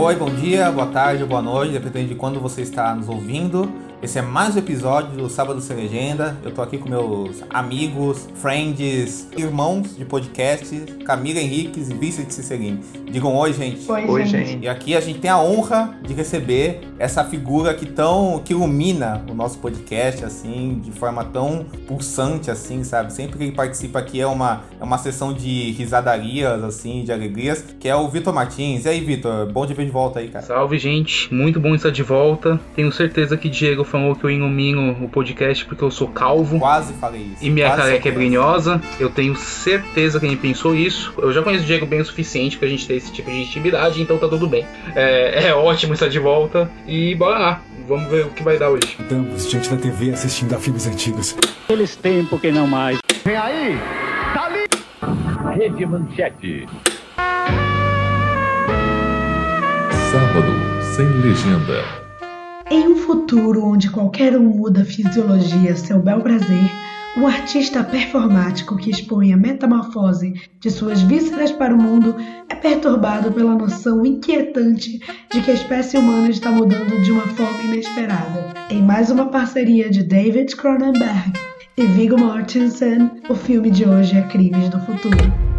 Oi, bom dia, boa tarde, boa noite, dependendo de quando você está nos ouvindo. Esse é mais um episódio do Sábado Sem Legenda. Eu tô aqui com meus amigos, friends, irmãos de podcast, Camila Henriques e Vicente Cicerini. Digam oi, gente. Oi, oi gente. gente. E aqui a gente tem a honra de receber essa figura que tão que ilumina o nosso podcast assim, de forma tão pulsante assim, sabe? Sempre que ele participa aqui é uma é uma sessão de risadarias assim, de alegrias, que é o Vitor Martins. E aí, Vitor, bom de ver de volta aí, cara. Salve, gente. Muito bom estar de volta. Tenho certeza que Diego falou que eu ilumino o podcast porque eu sou calvo. Quase falei isso. E minha careca é brilhosa. Eu tenho certeza que ele pensou isso. Eu já conheço o Diego bem o suficiente pra gente ter esse tipo de intimidade, então tá tudo bem. É, é ótimo estar de volta. E bora lá. Vamos ver o que vai dar hoje. Estamos diante da TV assistindo a filmes antigos. Eles tempos que não mais. Vem aí! Tá ali! Rede Manchete. Sábado sem legenda. Em um futuro onde qualquer um muda a fisiologia a seu bel prazer, um artista performático que expõe a metamorfose de suas vísceras para o mundo é perturbado pela noção inquietante de que a espécie humana está mudando de uma forma inesperada. Em mais uma parceria de David Cronenberg e Viggo Mortensen, o filme de hoje é Crimes do Futuro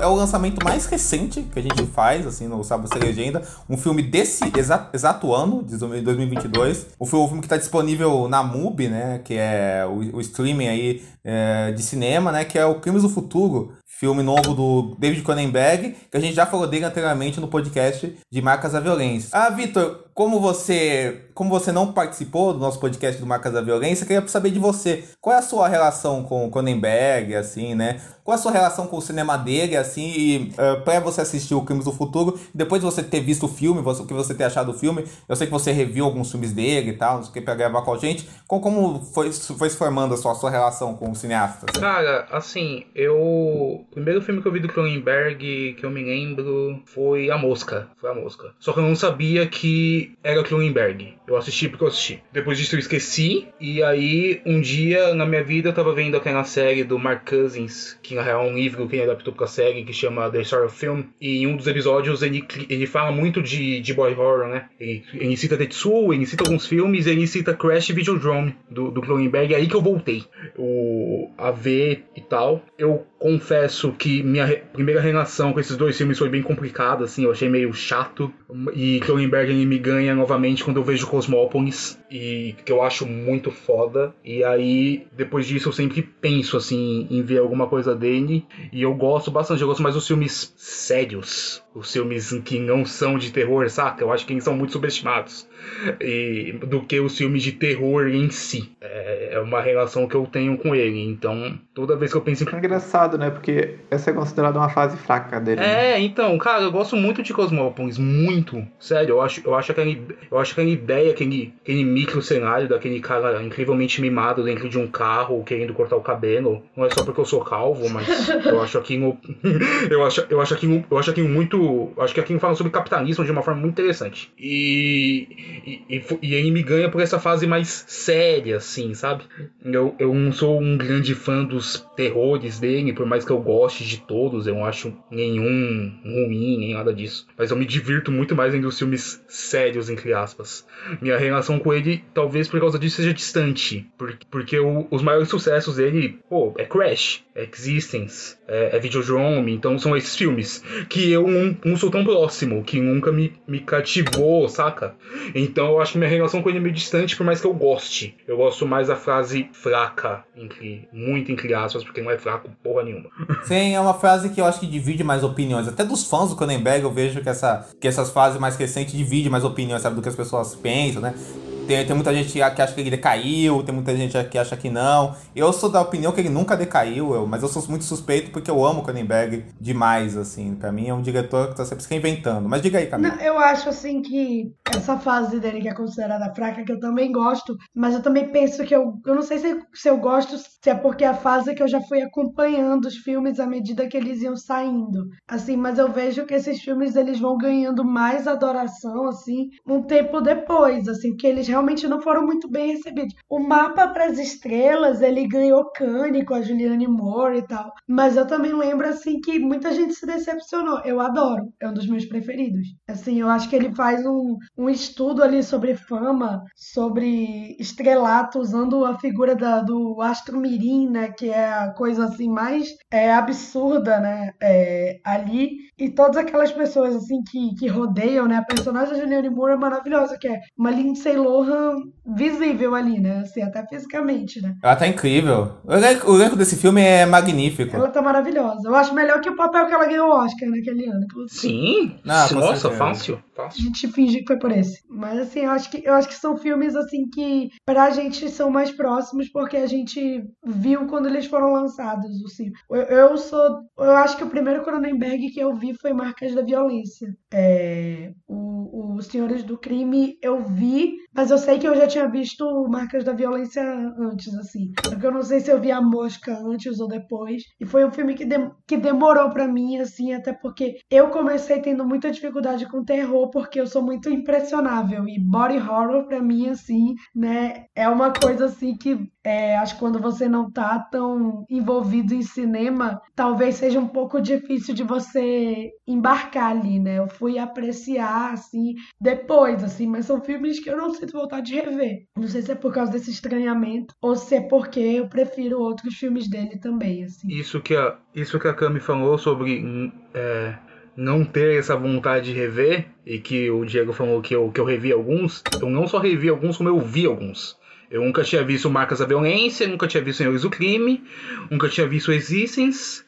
é o lançamento mais recente que a gente faz, assim, no Sábado Sem Legenda. Um filme desse exa exato ano, de 2022. O filme que está disponível na MUBI, né? Que é o, o streaming aí é, de cinema, né? Que é o Crimes do Futuro, filme novo do David Cronenberg, que a gente já falou dele anteriormente no podcast de Marcas da Violência. Ah, Vitor, como você, como você não participou do nosso podcast do Marcas da Violência, eu queria saber de você. Qual é a sua relação com Cronenberg, assim, né? Qual é a sua relação com o cinema dele, assim, e uh, pra você assistir o Crimes do Futuro, depois de você ter visto o filme, você, o que você ter achado do filme, eu sei que você reviu alguns filmes dele e tal, não sei o que, pra gravar com a gente. Como, como foi, foi se formando a sua, a sua relação com o cineasta? Assim? Cara, assim, eu... O primeiro filme que eu vi do Cronenberg, que eu me lembro, foi A Mosca. Foi A Mosca. Só que eu não sabia que era Cronenberg. Eu assisti porque eu assisti. Depois disso eu esqueci, e aí um dia na minha vida eu tava vendo aquela série do Mark Cousins, que na real é um livro que ele adaptou pra série, que chama The Story of Film. E em um dos episódios ele, ele fala muito de, de boy horror, né? Ele, ele cita Tetsuo, ele cita alguns filmes, ele cita Crash Videodrome do, do Cronenberg. É aí que eu voltei o, a ver e tal. Eu confesso que minha primeira relação com esses dois filmes foi bem complicada, assim, eu achei meio chato. E Cronenberg me ganha novamente quando eu vejo Cosmópolis, e que eu acho muito foda. E aí, depois disso, eu sempre penso, assim, em ver alguma coisa dele. E eu gosto bastante, eu gosto mais dos filmes sérios, os filmes que não são de terror, saca? Eu acho que eles são muito subestimados e, do que os filmes de terror em si. É, é, uma relação que eu tenho com ele. Então, toda vez que eu penso em. É engraçado, né? Porque essa é considerada uma fase fraca dele. Né? É, né? então, cara, eu gosto muito de Cosmópolis. Muito. Sério, eu acho, eu acho, aquele, eu acho aquela ideia, aquele, aquele micro cenário daquele cara incrivelmente mimado dentro de um carro, querendo cortar o cabelo. Não é só porque eu sou calvo, mas eu acho aquilo. eu, acho, eu acho aquilo. Eu acho aquilo muito. Acho que aquilo fala sobre capitalismo de uma forma muito interessante. E e, e, ele me ganha por essa fase mais séria, assim, sabe? Eu, eu não sou um grande fã dos terrores dele, por mais que eu goste de todos, eu não acho nenhum ruim, nem nada disso. Mas eu me divirto muito mais em dos filmes sérios, entre aspas. Minha relação com ele, talvez por causa disso, seja distante. Porque, porque o, os maiores sucessos dele, pô, é Crash, é Existence, é, é Videodrome, então são esses filmes que eu não, não sou tão próximo, que nunca me, me cativou, saca? Então eu acho que minha relação com ele é meio distante, por mais que eu goste. Eu gosto mais da frase fraca, entre, muito entre aspas, porque não é fraco porra nenhuma. Sim, é uma frase que eu acho que divide mais opiniões. Até dos fãs do Cronenberg eu vejo que, essa, que essas frases mais recentes dividem mais opiniões, sabe, do que as pessoas pensam, né? Tem, tem muita gente que acha que ele decaiu, tem muita gente que acha que não. Eu sou da opinião que ele nunca decaiu, eu, mas eu sou muito suspeito porque eu amo Cronenberg demais, assim. Pra mim é um diretor que tá sempre se reinventando. Mas diga aí, Camila. Não, eu acho, assim, que essa fase dele que é considerada fraca, que eu também gosto, mas eu também penso que eu... Eu não sei se, se eu gosto, se é porque é a fase que eu já fui acompanhando os filmes à medida que eles iam saindo. Assim, mas eu vejo que esses filmes, eles vão ganhando mais adoração, assim, um tempo depois, assim, porque eles realmente não foram muito bem recebidos. O Mapa para as Estrelas, ele ganhou Cannes com a Julianne Moore e tal. Mas eu também lembro, assim, que muita gente se decepcionou. Eu adoro, é um dos meus preferidos. Assim, eu acho que ele faz um, um estudo ali sobre fama, sobre estrelato, usando a figura da, do Astro Mirim, né? Que é a coisa, assim, mais é, absurda, né? É, ali. E todas aquelas pessoas, assim, que, que rodeiam, né? A personagem da Julianne Moore é maravilhosa, que é uma Lindsay Lohan visível ali, né? Assim, até fisicamente, né? Ela tá incrível. O elenco, desse filme é magnífico. Ela tá maravilhosa. Eu acho melhor que o papel que ela ganhou o Oscar naquele ano. inclusive. Sim. Com Nossa, fácil. A gente finge que foi por esse. Mas assim, eu acho que, eu acho que são filmes assim que pra gente são mais próximos porque a gente viu quando eles foram lançados. Assim. Eu, eu sou. Eu acho que o primeiro Cronenberg que eu vi foi Marcas da Violência. É, o, o Senhores do Crime eu vi, mas eu sei que eu já tinha visto Marcas da Violência antes, assim. Porque eu não sei se eu vi A Mosca antes ou depois. E foi um filme que, dem- que demorou pra mim, assim, até porque eu comecei tendo muita dificuldade com terror, porque eu sou muito impressionável. E body horror, pra mim, assim, né, é uma coisa assim que é, acho que quando você não tá tão envolvido em cinema, talvez seja um pouco difícil de você embarcar ali, né? Eu fui apreciar, assim, depois, assim, mas são filmes que eu não sinto vontade de rever. Não sei se é por causa desse estranhamento ou se é porque eu prefiro outros filmes dele também, assim. Isso que a, isso que a Cami falou sobre hum, é, não ter essa vontade de rever, e que o Diego falou que eu, que eu revi alguns, eu não só revi alguns, como eu vi alguns. Eu nunca tinha visto Marcas da Violência, nunca tinha visto Senhores do Crime, nunca tinha visto Existence.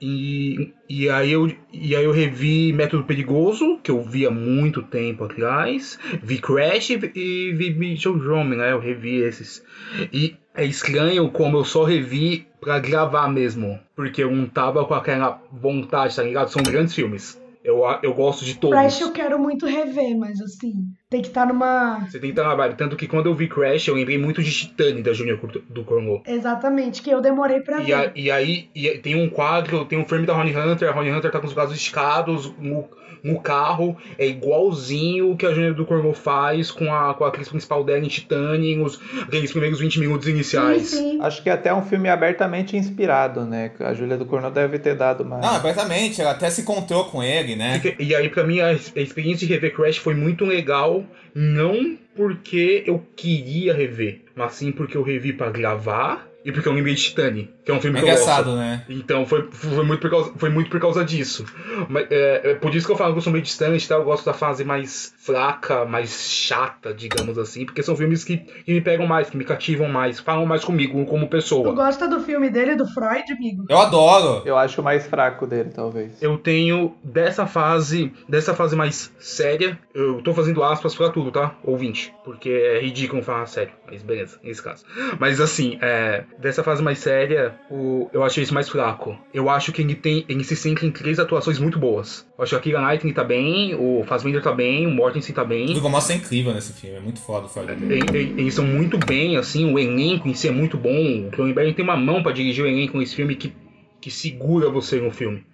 E, e, aí eu, e aí eu revi Método Perigoso, que eu vi há muito tempo atrás. Vi Crash e, vi Videodrome, né? Eu revi esses. E é estranho como eu só revi pra gravar mesmo. Porque eu não tava com aquela vontade, tá ligado? São grandes filmes. Eu, eu gosto de todos. Crash eu quero muito rever, mas assim, tem que estar numa. Você tem que estar na vibe. Tanto que quando eu vi Crash, eu lembrei muito de Titane da Junior do Cornwall. Exatamente, que eu demorei pra E, ver. a- e aí e tem um quadro, tem um filme da Honey Hunter, a Honey Hunter tá com os braços esticados no, no carro, é igualzinho o que a Júnior do Cornwall faz com a, com a atriz principal dela em Titane, nos aqueles primeiros 20 minutos Sim, iniciais. sim. Acho que é até um filme abertamente inspirado, né? A Júlia do Cornel deve ter dado uma. Não, completamente. Ela até se encontrou com ele, né? Porque- E aí, pra mim, a, a experiência de rever Crash foi muito legal, não porque eu queria rever, mas sim porque eu revi pra gravar e porque eu lembrei de Titane, que é um filme É que eu gosto. engraçado, né? Então foi, foi, muito por causa, foi muito por causa disso. Mas, é, é por isso que eu falo que eu sou meio distante, tá? eu gosto da fase mais fraca, mais chata, digamos assim, porque são filmes que, que me pegam mais, que me cativam mais, falam mais comigo como Tu pessoa. gosta do filme dele, do Freud, amigo? Eu adoro. Eu acho o mais fraco dele, talvez. Eu tenho dessa fase, dessa fase mais séria, eu tô fazendo aspas pra tudo, tá? Ouvinte, porque é ridículo falar sério, mas beleza, nesse caso. Mas assim, é, dessa fase mais séria, o, eu achei isso mais fraco. Eu acho que ele tem, ele se centra em três atuações muito boas. Eu acho que a Keira Knightley tá bem, o Fassbender tá bem, o Mortensen tá O bem. Viggo Mortensen é incrível nesse filme. É muito foda o. E- e- Eles são muito bem, assim, o elenco em si é muito bom. O Cronenberg tem uma mão pra dirigir o elenco nesse filme que, que segura você no filme.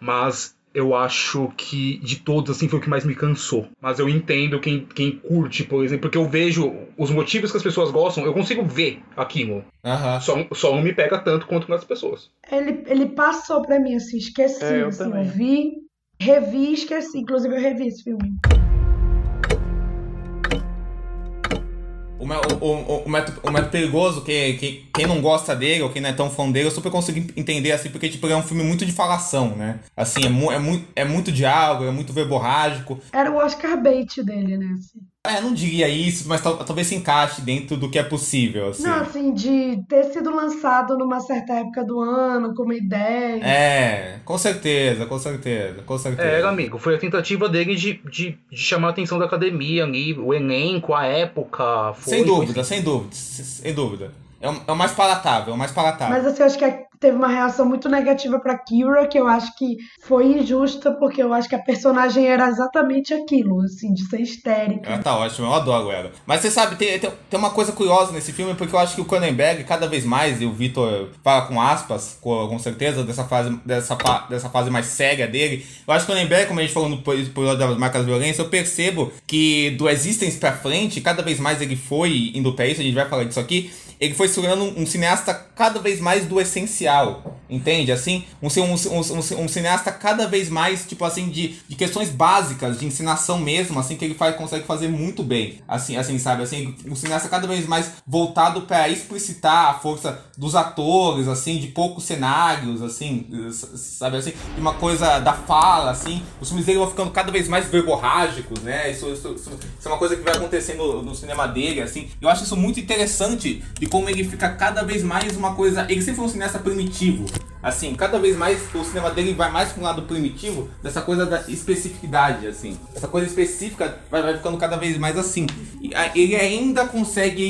Mas eu acho que de todos, assim, foi o que mais me cansou. Mas eu entendo quem, quem curte, por exemplo, porque eu vejo os motivos que as pessoas gostam, eu consigo ver aquilo. Aham. Só, só não me pega tanto quanto nas pessoas. Ele, ele passou pra mim, assim, esqueci. É, eu assim, também. eu vi, revi e esqueci. Inclusive, eu revi esse filme. O, o, o, método, o método perigoso, que, que, quem não gosta dele ou quem não é tão fã dele, eu super consigo entender assim, porque tipo, é um filme muito de falação, né? Assim, é, mu é, mu é muito diálogo, é muito verborrágico. Era o Oscar bait dele, né? assim. É, não diria isso, mas tal- talvez se encaixe dentro do que é possível, assim. Não, assim, de ter sido lançado numa certa época do ano, com uma ideia. É, com certeza, com certeza, com certeza. É, amigo, foi a tentativa dele de, de, de chamar a atenção da academia ali, o elenco, a época. Foi, Sem foi dúvida, sem dúvida, sem dúvida. É o, é o mais palatável, é o mais palatável. Mas assim, eu acho que a- teve uma reação muito negativa pra Kira, que eu acho que foi injusta, porque eu acho que a personagem era exatamente aquilo, assim, de ser histérica. Ela tá ótima, eu adoro ela. Mas você sabe, tem, tem, tem uma coisa curiosa nesse filme, porque eu acho que o Cronenberg, cada vez mais, e o Vitor fala com aspas, com, com certeza, dessa fase, dessa, dessa fase mais séria dele. Eu acho que o Cronenberg, como a gente falou no episódio das marcas da violência, eu percebo que do Existence pra frente, cada vez mais ele foi indo pra isso, a gente vai falar disso aqui, ele foi se tornando um, um cineasta cada vez mais do essencial, entende? Assim, um, um, um, um, cineasta cada vez mais, tipo assim, de, de questões básicas, de ensinação mesmo, assim, que ele faz, consegue fazer muito bem. Assim, assim, sabe? Assim, um cineasta cada vez mais voltado para explicitar a força dos atores, assim, de poucos cenários, assim, sabe assim, de uma coisa da fala, assim. Os filmes dele vão ficando cada vez mais verborrágicos, né? Isso, isso, isso, isso é uma coisa que vai acontecendo no cinema dele, assim. Eu acho isso muito interessante de como ele fica cada vez mais uma coisa. Ele sempre foi um cineasta primitivo. Assim, cada vez mais o cinema dele vai mais para um lado primitivo dessa coisa da especificidade, assim. Essa coisa específica vai, vai ficando cada vez mais assim. E a- ele ainda consegue.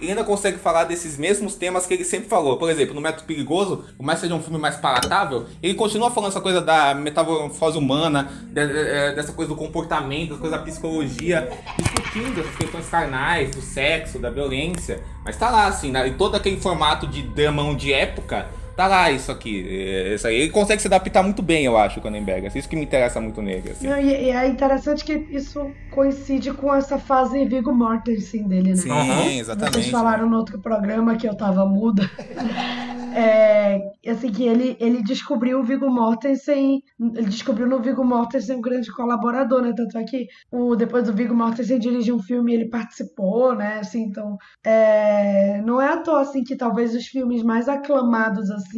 Ele ainda consegue falar desses mesmos temas que ele sempre falou. Por exemplo, no Método Perigoso, por mais seja um filme mais palatável, ele continua falando essa coisa da metamorfose humana, de- de- dessa coisa do comportamento, dessa coisa da psicologia, discutindo essas questões carnais, do sexo, da violência. Mas tá lá, assim, né? em todo aquele formato de dramão de época. Tá lá isso aqui. é, Isso aí. Ele consegue se adaptar muito bem, eu acho, o Cronenberg. assim, Isso que me interessa muito nele. Assim. Não, E, e é interessante que isso coincide com essa fase Viggo Mortensen dele, né? Sim, Aham. exatamente. Vocês falaram no outro programa que eu tava muda. É, assim, que ele, ele descobriu o Viggo Mortensen, ele descobriu no Viggo Mortensen um grande colaborador, né? Tanto é que o, depois do Viggo Mortensen dirigir um filme, ele participou, né? Assim, então, é, não é à toa, assim, que talvez os filmes mais aclamados, assim,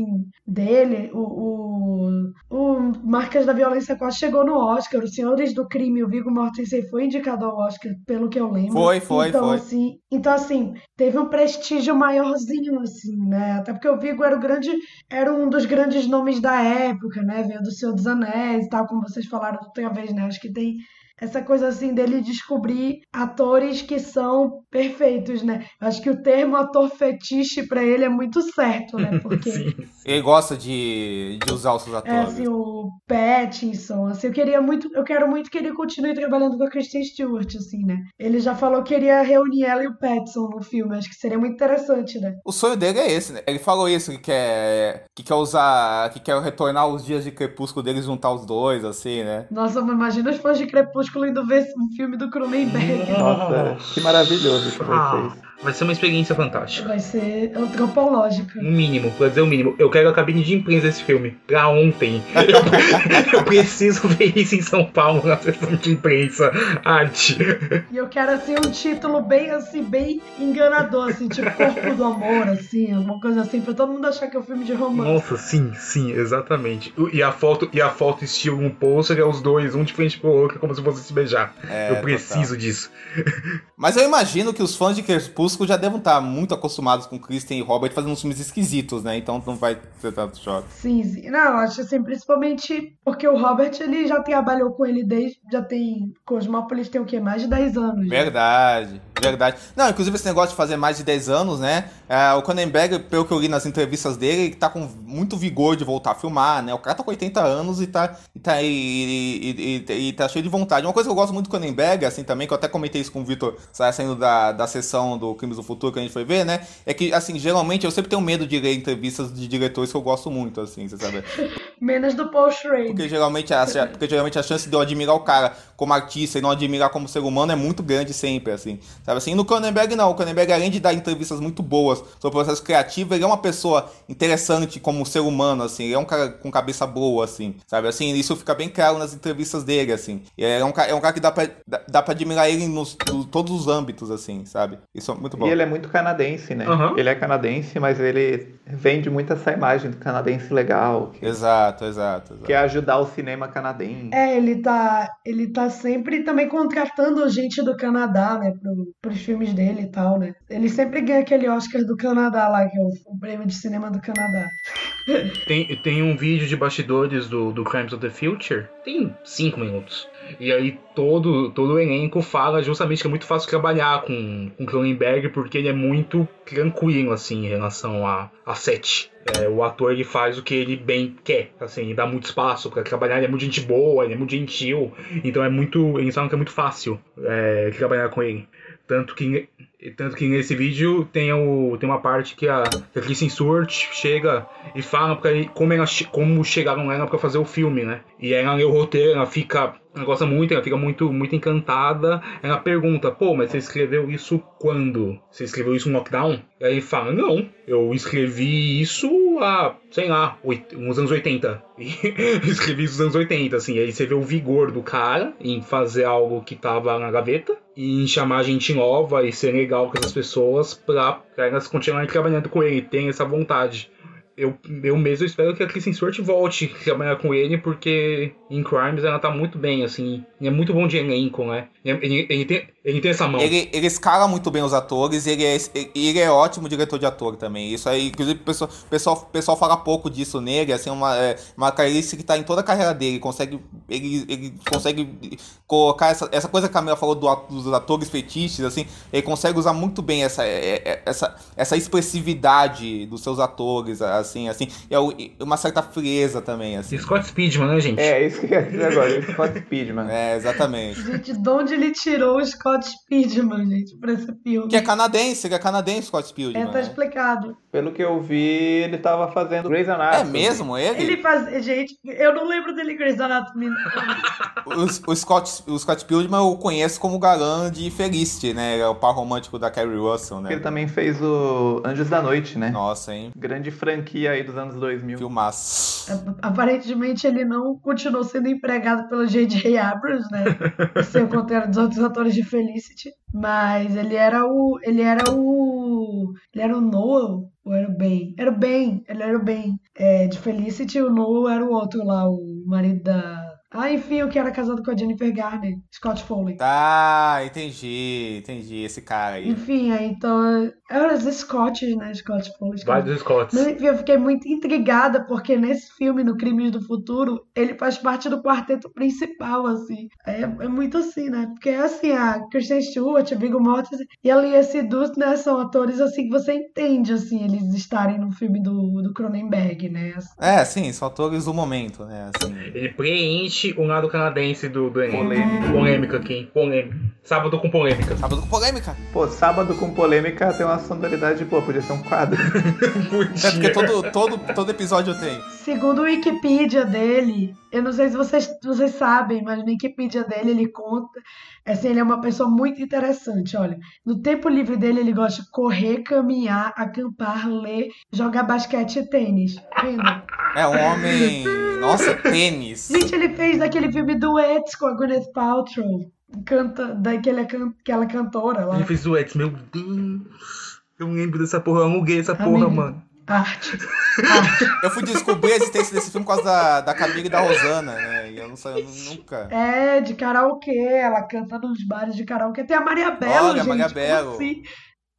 dele, o, o, o Marcas da Violência quase chegou no Oscar, Os Senhores do Crime, o Viggo Mortensen foi indicado ao Oscar, pelo que eu lembro. Foi, foi, então, foi. Assim, então, assim, teve um prestígio maiorzinho, assim, né? Até porque o Viggo era o grande, era um dos grandes nomes da época, né? Veio do Senhor dos Anéis e tal, como vocês falaram outra vez, né? Acho que tem essa coisa assim dele descobrir atores que são perfeitos, né? Eu Acho que o termo ator fetiche pra ele é muito certo, né? Porque Sim. Ele gosta de, de usar os seus é atores. assim, o Pattinson, assim, eu queria muito, eu quero muito que ele continue trabalhando com a Kristen Stewart, assim, né? Ele já falou que queria reunir ela e o Pattinson no filme, acho que seria muito interessante, né? O sonho dele é esse, né? Ele falou isso, que quer, que quer usar, que quer retornar os dias de crepúsculo dele e juntar os dois, assim, né? Nossa, imagina os fãs de Crepúsculo indo ver um filme do Cronenberg. Nossa, que maravilhoso que Ah, isso. Vai ser uma experiência fantástica. Vai ser antropológica. No mínimo, pra dizer o mínimo. Eu quero a cabine de imprensa desse filme. Pra ontem. Eu, eu preciso ver isso em São Paulo na sessão de imprensa. Arte. E eu quero, assim, um título bem, assim, bem enganador, assim, tipo Corpo do Amor, assim, alguma coisa assim, pra todo mundo achar que é um filme de romance. Nossa, sim, sim, exatamente. E a foto, e a foto estilo um pôster é os dois, um de frente pro outro, como se fosse se beijar. É, eu preciso disso. Mas eu imagino que os fãs de Crepúsculo já devem estar muito acostumados com Kristen e Robert fazendo uns filmes esquisitos, né? Então não vai ter tanto choque. Sim, sim. Não, acho assim, principalmente porque o Robert, ele já trabalhou com ele desde, já tem, Cosmópolis tem o quê? Mais de 10 anos. né? Verdade, verdade. Não, inclusive esse negócio de fazer mais de 10 anos, né? É, o Cronenberg, pelo que eu li nas entrevistas dele, ele tá com muito vigor de voltar a filmar, né? O cara tá com 80 anos e tá, e tá, e, e- e- e tá cheio de vontade. Uma coisa que eu gosto muito do Cronenberg, assim, também, que eu até comentei isso com o Vitor, sa- saindo da, da sessão do Crimes do Futuro que a gente foi ver, né? É que, assim, geralmente eu sempre tenho medo de ler entrevistas de diretores que eu gosto muito, assim, você sabe? Menos do Paul Schrader. Porque geralmente, a, porque geralmente a chance de eu admirar o cara como artista e não admirar como ser humano é muito grande sempre, assim. Sabe assim? No Cronenberg não. O Cronenberg, além de dar entrevistas muito boas sobre o processo criativo, ele é uma pessoa interessante como ser humano, assim. Ele é um cara com cabeça boa, assim. Sabe assim? Isso fica bem claro nas entrevistas dele, assim. E É um, é um cara que dá pra, dá, dá pra admirar ele nos, em todos os âmbitos, assim, sabe? Isso é muito bom. E ele é muito canadense, né? Aham. Ele é canadense, mas ele vende muito essa imagem do canadense legal, que Exato, exato, exato. quer ajudar o cinema canadense. É, ele tá, ele tá sempre também contratando gente do Canadá, né, pro, pros filmes dele e tal, né? Ele sempre ganha aquele Oscar do Canadá lá, que é o, o prêmio de cinema do Canadá. Tem, tem um vídeo de bastidores do, do Crimes of the Future. Tem cinco minutos. E aí todo, todo o elenco fala justamente que é muito fácil trabalhar com, com Cronenberg porque ele é muito tranquilo, assim, em relação a, a set. É, o ator ele faz o que ele bem quer, assim, ele dá muito espaço para trabalhar, ele é muito gente boa, ele é muito gentil, então é muito, eles falam que é muito fácil é, trabalhar com ele. Tanto que, tanto que nesse vídeo tem, o, tem uma parte que a, a Kristen Stewart chega e fala ele como, ela, como chegaram ela pra fazer o filme, né? E ela lê o roteiro, ela fica. Ela gosta muito, ela fica muito, muito encantada. Ela pergunta, pô, mas você escreveu isso quando? Você escreveu isso no lockdown? E aí fala, não, eu escrevi isso há, sei lá, uns anos 80. E escrevi isso nos anos 80, assim. Aí você vê o vigor do cara em fazer algo que tava na gaveta em chamar gente nova e ser legal com essas pessoas pra elas continuarem trabalhando com ele. Tem essa vontade eu, eu mesmo espero que a Kristen Stewart volte a trabalhar com ele, porque em Crimes ela tá muito bem, assim. é muito bom de elenco, né? Ele, ele, tem, ele tem essa mão. Ele, ele escala muito bem os atores e ele é, ele é ótimo diretor de ator também. Isso aí, inclusive, o pessoal, pessoal, pessoal fala pouco disso nele, assim, uma, é, uma característica que tá em toda a carreira dele. Consegue, ele, ele consegue colocar essa, essa coisa que a Camila falou do, dos atores fetiches, assim, ele consegue usar muito bem essa, é, é, essa, essa expressividade dos seus atores, assim, assim, e uma certa frieza também, assim. Scott Speedman, né, gente? É, isso que eu ia dizer agora, Scott Speedman. É, exatamente. Gente, de onde ele tirou o Scott Speedman, gente, pra esse filme? Que é canadense, que é canadense, Scott Speedman. É, tá explicado. Pelo que eu vi, ele tava fazendo Grey's Anatomy. É mesmo, ele? Ele faz... Gente, eu não lembro dele Grey's Anatomy. o, o, Scott, o Scott Pilgrim eu conheço como galã de Felicity, né? É o par romântico da Carrie Russell, né? Ele também fez o Anjos da Noite, né? Nossa, hein? Grande franquia aí dos anos 2000. Filmaço. Aparentemente ele não continuou sendo empregado pelo J.J. Abrams, né? Sem contar dos outros atores de Felicity. Mas ele era o. Ele era o. Ele era o Noel. Ou era o Ben? Era o Ben. Ele era o Ben. É, de Felicity, o Noel era o outro lá, o marido da. Ah, enfim, o que era casado com a Jennifer Garner, Scott Foley. Tá, entendi, entendi, esse cara aí. Enfim, aí então. Eram os Scotts, né? Scott Foley. Vai dos Scotts. Mas enfim, eu fiquei muito intrigada, porque nesse filme, no Crimes do Futuro, ele faz parte do quarteto principal, assim. É, é muito assim, né? Porque assim, a Kristen Stewart, a Viggo Mortensen e a Lia Sedus, né? São atores, assim, que você entende, assim, eles estarem no filme do, do Cronenberg, né? É, sim, são atores do momento, né? Assim. Ele preenche o lado canadense do, do Enem. Polêmica. Polêmica aqui. Polêmica. Sábado com polêmica. Sábado com polêmica. Pô, sábado com polêmica tem uma sonoridade, pô, podia ser um quadro. é porque todo, todo, todo episódio tem. Segundo o Wikipedia dele, eu não sei se vocês, vocês sabem, mas no Wikipedia dele ele conta. Assim, ele é uma pessoa muito interessante, olha. No tempo livre dele, ele gosta de correr, caminhar, acampar, ler, jogar basquete e tênis. Vendo? É um homem. Nossa, tênis. Gente, ele fez daquele filme Duets com a Gwyneth Paltrow. Canta, daquela, aquela cantora lá. Ele fez duets, meu Deus. Eu lembro dessa porra, eu aluguei essa porra, Amigo. mano. Arte. Arte. Eu fui descobrir a existência desse filme por causa da, da Camila e da Rosana, né? E eu não sei, eu nunca. É, de karaokê. Ela canta nos bares de karaokê. Tem a Maria Belo, Olha, gente. Maria Belo. assim?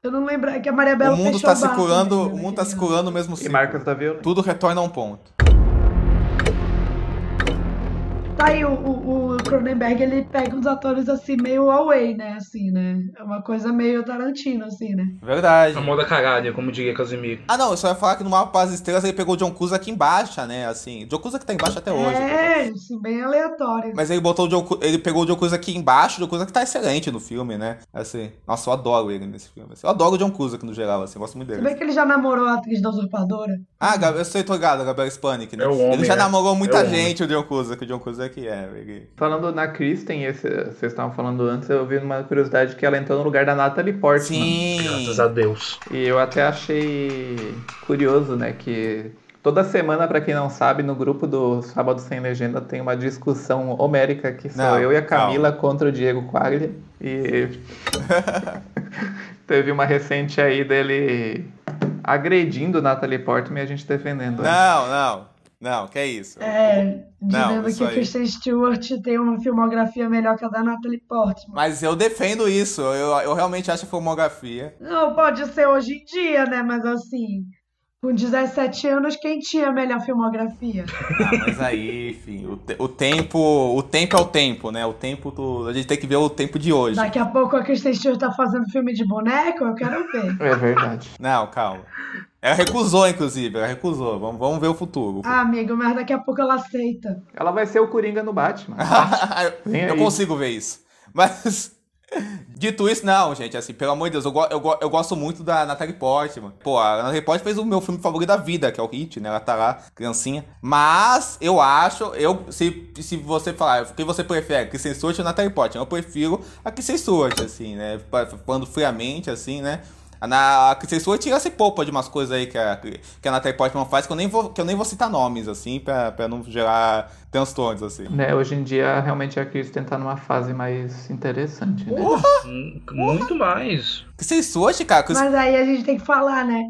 Eu não lembro. É que a Maria Belo O mundo fechou tá se curando, também, o né, mundo tá se curando mesmo E ciclo. Marcos da Violência. Tudo retorna a um ponto. Tá aí, o, o, o Cronenberg, ele pega uns atores assim, meio away, né? Assim, né? É uma coisa meio Tarantino, assim, né? Verdade. A moda caralho, como diria Casimiro. Ah, não, eu só ia falar que no Mapa das Estrelas ele pegou o John Cusack embaixo, né? Assim, John Cusack tá embaixo até hoje. É, assim, bem aleatório. Mas ele botou o John, ele pegou o John Cusack aqui embaixo, o John Cusack tá excelente no filme, né? Assim, nossa, eu adoro ele nesse filme. assim. Eu adoro o John Cusack no geral, assim, eu gosto muito Você dele. vê que ele já namorou a atriz da Usurpadora? Ah, Gab- eu sei, tô ligado, a Gabriela Spanik, né? É o homem, ele já né? namorou muita É o homem. gente, o John Cusack, o John Cusack é, ele... Falando na Kristen, esse, vocês estavam falando antes, eu vi uma curiosidade que ela entrou no lugar da Natalie Portman. Sim. Graças a Deus. E eu até achei curioso, né, que toda semana, pra quem não sabe, no grupo do Sábado Sem Legenda tem uma discussão homérica que sou Não, eu e a Camila contra o Diego Quaglia. E teve uma recente aí dele agredindo Natalie Portman e a gente defendendo. Não, não, não, que é isso. É, Não, dizendo isso que a aí. Kristen Stewart tem uma filmografia melhor que a da Natalie Portman. Mas eu defendo isso, eu, eu realmente acho a filmografia. Não, pode ser hoje em dia, né? Mas assim, Com 17 anos, quem tinha a melhor filmografia? Ah, mas aí, enfim, o, te- o tempo. O tempo é o tempo, né? O tempo do. A gente tem que ver o tempo de hoje. Daqui a pouco a Kristen Stewart tá fazendo filme de boneco, eu quero ver. É verdade. Não, calma. Ela recusou, inclusive, ela recusou. Vamos, vamos ver o futuro. Ah, amigo, mas daqui a pouco ela aceita. Ela vai ser o Coringa no Batman. Eu aí. consigo ver isso. Mas. Dito isso, não, gente, assim, pelo amor de Deus, eu, go- eu, go- eu gosto muito da Natalie Portman. Pô, a Natalie Portman fez o meu filme favorito da vida, que é o Hit, né? Ela tá lá, criancinha. Mas eu acho, eu, se, se você falar, o que você prefere, Kristen Stewart ou Natalie Portman? Eu prefiro a Kristen Stewart, assim, né? Falando friamente, assim, né? A, na, a Kristen Stewart tira se poupa de umas coisas aí que a, que a Natalie Portman faz, que eu nem vou, que eu nem vou citar nomes, assim, pra, pra não gerar transtornos, assim. Né, hoje em dia, realmente, a Kristen tá numa fase mais interessante, né? Hum, Muito mais. Kristen Stewart, cara, Kristen- Mas aí a gente tem que falar, né?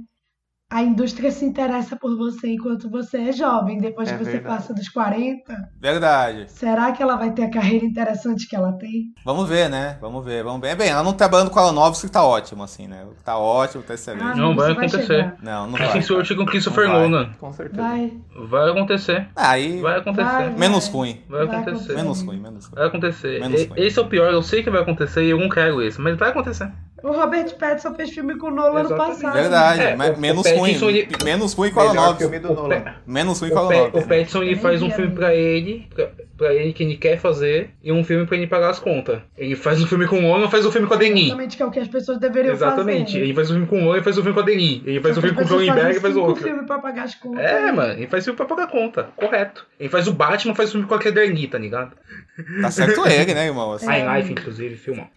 A indústria se interessa por você enquanto você é jovem. Depois É que você verdade. passa dos 40, verdade. será que ela vai ter a carreira interessante que ela tem? Vamos ver, né? Vamos ver, vamos ver. Bem, ela não tá trabalhando com a Aronofsky, tá ótimo, assim, né? Tá ótimo, tá excelente. Ah, Não amigo, vai isso acontecer. chegar. Não, não Kristen vai. Stewart com Christopher Não vai. Nolan. Com certeza. Vai, Vai acontecer. Aí, Vai acontecer. Vai. Vai, menos ruim. vai acontecer. acontecer. Menos ruim, menos ruim. Vai acontecer. Menos E- ruim. esse é o pior, eu sei que vai acontecer e eu não quero esse, mas vai acontecer. O Robert Pattinson fez filme com o Nolan no Exatamente. passado. Verdade, É, mas o- menos o ruim. Ele- Menos ruim com a Nolan. Menos ruim com a Aronofsky. o Pattinson ele faz um filme pra ele, pra, pra ele que ele quer fazer, e um filme pra ele pagar as contas. Ele faz um filme com o Nolan, faz um filme com a Denis. Exatamente, que é o que as pessoas deveriam Exatamente. fazer. Ele faz um filme com o Nolan e faz um filme com a Denis. Ele faz um filme com o Cronenberg e faz outro. filme pra pagar as contas. É, mano, ele faz filme pra pagar conta. Correto. Ele faz o Batman, faz filme com a Caderni, tá ligado? Tá certo ele, né, irmão? Assim, High Life, inclusive, filmão.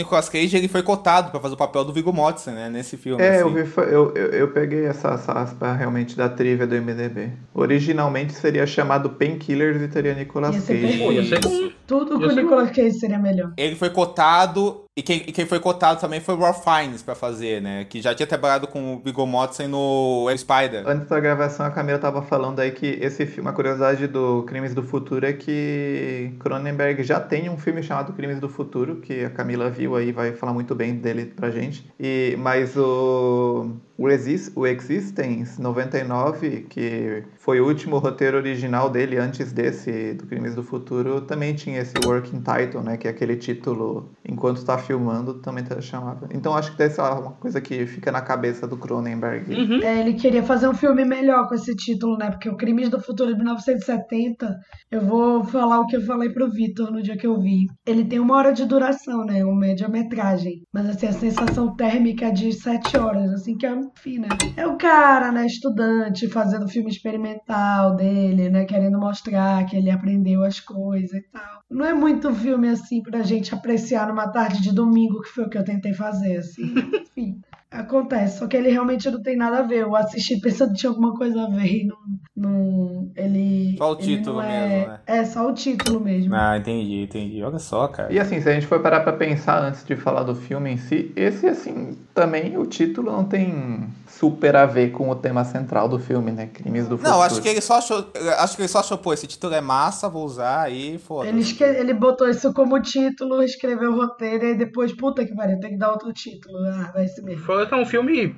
Nicolas Cage, ele foi cotado pra fazer o papel do Viggo Mortensen, né? Nesse filme, É, assim. eu, vi, eu, eu, eu peguei essa, essa aspa realmente da trivia do MDB. Originalmente seria chamado Painkillers e teria Nicolas Cage. Tudo com o Nicolas Cage seria melhor. Ele foi cotado, e quem, e quem foi cotado também foi o Ralph Fiennes pra fazer, né? Que já tinha trabalhado com o Viggo Mortensen no Spider. Antes da gravação, a Camila tava falando aí que esse filme, uma curiosidade do Crimes do Futuro é que Cronenberg já tem um filme chamado Crimes do Futuro, que a Camila viu aí, vai falar muito bem dele pra gente. E, mas o, o, Exis, o Existence 99, que foi o último roteiro original dele antes desse, do Crimes do Futuro, também tinha esse working title, né? Que é aquele título, enquanto está filmando, também tá chamava. Então acho que deve ser uma coisa que fica na cabeça do Cronenberg. Uhum. É, ele queria fazer um filme melhor com esse título, né? Porque o Crimes do Futuro de 1970, eu vou falar o que eu falei pro Vitor no dia que eu vi. Ele tem uma hora de duração, né? Uma média-metragem. Mas assim, a sensação térmica é de sete horas, assim, que é, enfim, né? É o cara, né, estudante, fazendo filme experimental dele, né? Querendo mostrar que ele aprendeu as coisas e tal. Não é muito filme assim pra gente apreciar numa tarde de domingo, que foi o que eu tentei fazer, assim. Enfim. Acontece, só que ele realmente não tem nada a ver. Eu assisti pensando que tinha alguma coisa a ver e não. não ele. Só o ele título é, mesmo, né? É, só o título mesmo. Ah, entendi, entendi. Olha só, cara. E assim, se a gente for parar pra pensar antes de falar do filme em si, esse assim, também o título não tem super a ver com o tema central do filme, né? Crimes do Futuro. Não, acho que ele só achou. Acho que ele só achou, pô, esse título é massa, vou usar aí, foda-se. Ele, esque- ele botou isso como título, escreveu o roteiro e depois, puta que pariu, tem que dar outro título. Ah, vai ser mesmo. Fora que é um filme,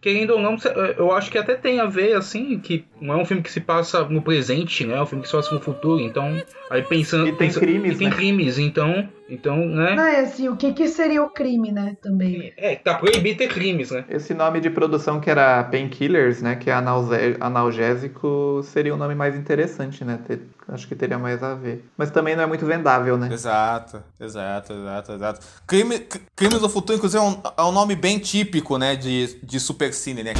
querendo ou não, eu acho que até tem a ver, assim, que não é um filme que se passa no presente, né? É um filme que se passa no futuro, então, aí pensando... E tem pensa- crimes, e tem né? crimes, então, então, né? Não, é assim, o que, que seria o crime, né? Também. É, tá proibido ter crimes, né? Esse nome de produção que era Painkillers, né? Que é analge- analgésico, seria um nome mais interessante, né? Ter- acho que teria mais a ver. Mas também não é muito vendável, né? Exato, exato, exato, exato. Crime, Crimes do Futuro, inclusive, é um, é um nome bem típico, né, de, de supercine, né?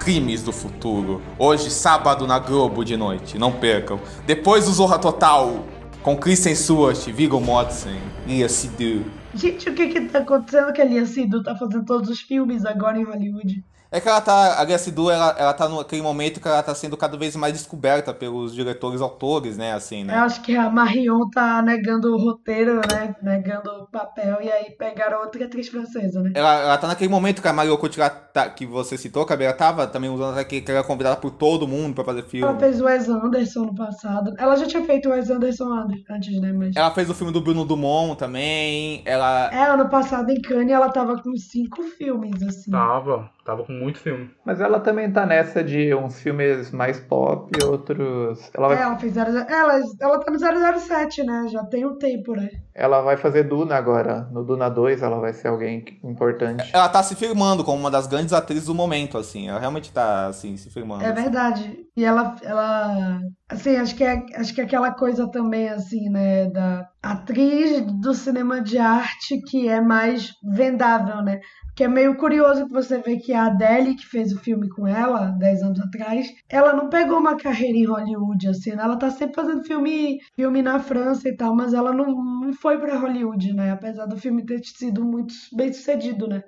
Crimes do Futuro. Hoje, sábado, na Globo, de noite. Não percam. Depois do Zorra Total, com Kristen Stewart, Viggo Mortensen, Lia Sidhu. Gente, o que que tá acontecendo que a Lia Sidhu tá fazendo todos os filmes agora em Hollywood? É que ela tá, a Lia Sidhu, ela, ela tá naquele momento que ela tá sendo cada vez mais descoberta pelos diretores autores, né, assim, Eu né? acho que a Marion tá negando o roteiro, né? Negando o papel, e aí pegaram outra atriz francesa, né? Ela, ela tá naquele momento que a Mario Cotillard tá, que você citou, que ela tava também usando até que, que ela era convidada por todo mundo pra fazer filme. Ela fez o Wes Anderson no passado. Ela já tinha feito o Wes Anderson an- antes, né? Mas... Ela fez o filme do Bruno Dumont também. Ela. É, ano passado em Cannes ela tava com cinco filmes, assim. Tava, Tava com muito filme. Mas ela também tá nessa de uns filmes mais pop e outros. Ela É, vai, ela fez 0, ela, ela tá no 007, né? Já tem um tempo, né? Ela vai fazer Duna agora. No Duna 2 ela vai ser alguém importante. Ela tá se firmando como uma das grandes atrizes do momento, assim. Ela realmente tá, assim, se firmando. É verdade. E ela, ela, assim, acho que é, acho que é aquela coisa também, assim, né, da atriz do cinema de arte que é mais vendável, né? Que é meio curioso que você vê que a Adele, que fez o filme com ela, 10 anos atrás, ela não pegou uma carreira em Hollywood, assim, né? Ela tá sempre fazendo filme, filme na França e tal, mas ela não, não foi pra Hollywood, né? Apesar do filme ter sido muito bem sucedido, né?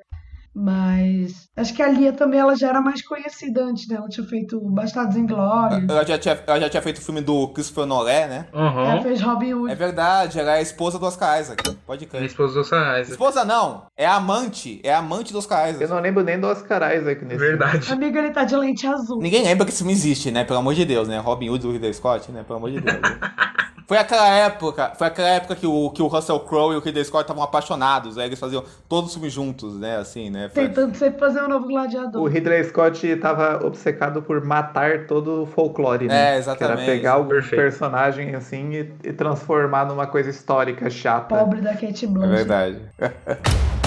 Mas acho que a Lia também ela já era mais conhecida antes, né? Ela tinha feito Bastardos Inglórios. Ela já, tinha, ela já tinha feito o filme do Christopher Nolan, né? Aham. Ela fez Robin Hood. É verdade, ela é a esposa do Oscar Isaac. Pode crer. esposa dos Sarais. Esposa não, é amante. É amante do Oscar Eu Isaac. não lembro nem do Oscar Isaac nesse Verdade. Amiga, ele tá de lente azul. Ninguém lembra que esse filme existe, né? Pelo amor de Deus, né? Robin Hood do Ridley Scott, né? Pelo amor de Deus. Foi aquela época, foi aquela época que o, que o Russell Crowe e o Ridley Scott estavam apaixonados, aí eles faziam todos os filmes juntos, né? Assim, né? Foi- Tentando sempre fazer um novo O gladiador. Ridley Scott estava obcecado por matar todo o folclore, né? É, exatamente. Que era pegar Perfeito. personagem assim e, e transformar numa coisa histórica chata. Pobre da Kate É Blanchett. verdade.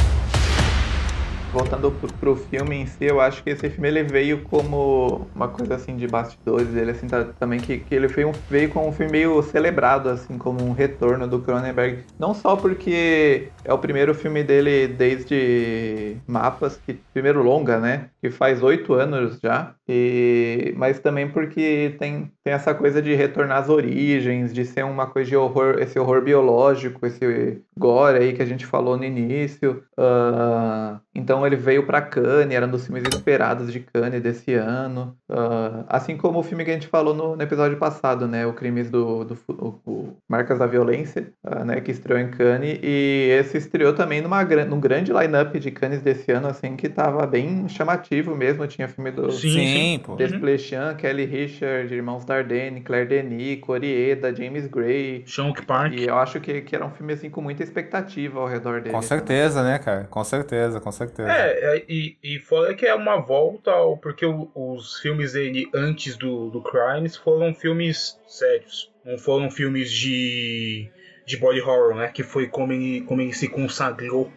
Voltando pro, pro filme em si, eu acho que esse filme ele veio como uma coisa assim de bastidores dele, assim, tá- também que, que ele veio, veio como um filme meio celebrado, assim, como um retorno do Cronenberg. Não só porque é o primeiro filme dele desde Mapas, que primeiro longa, né? Que faz oito anos já. E, mas também porque tem, tem essa coisa de retornar às origens, de ser uma coisa de horror, esse horror biológico, esse gore aí que a gente falou no início. Ah, então ele veio pra Cannes, era um dos filmes esperados de Cannes desse ano. Ah, assim como o filme que a gente falou no, no episódio passado, né? O Crimes do, do o- o Marcas da Violência, ah, né? Que estreou em Cannes. E esse estreou também numa, num grande line-up de Cannes desse ano, assim, que tava bem chamativo mesmo. Tinha filme do Sim, Sim, pô. Desplechan, Kelly Richard, Irmãos Dardenne, Claire Denis, Corieda, James Gray. Chunk Park. E eu acho que, que era um filme assim com muita expectativa ao redor dele. Com certeza, né, cara? Com certeza, com certeza. É, é, e, e fora que é uma volta ao. Porque o- os filmes dele antes do, do Crimes foram filmes sérios. Não foram filmes de. de body horror, né? Que foi como ele, como ele se consagrou.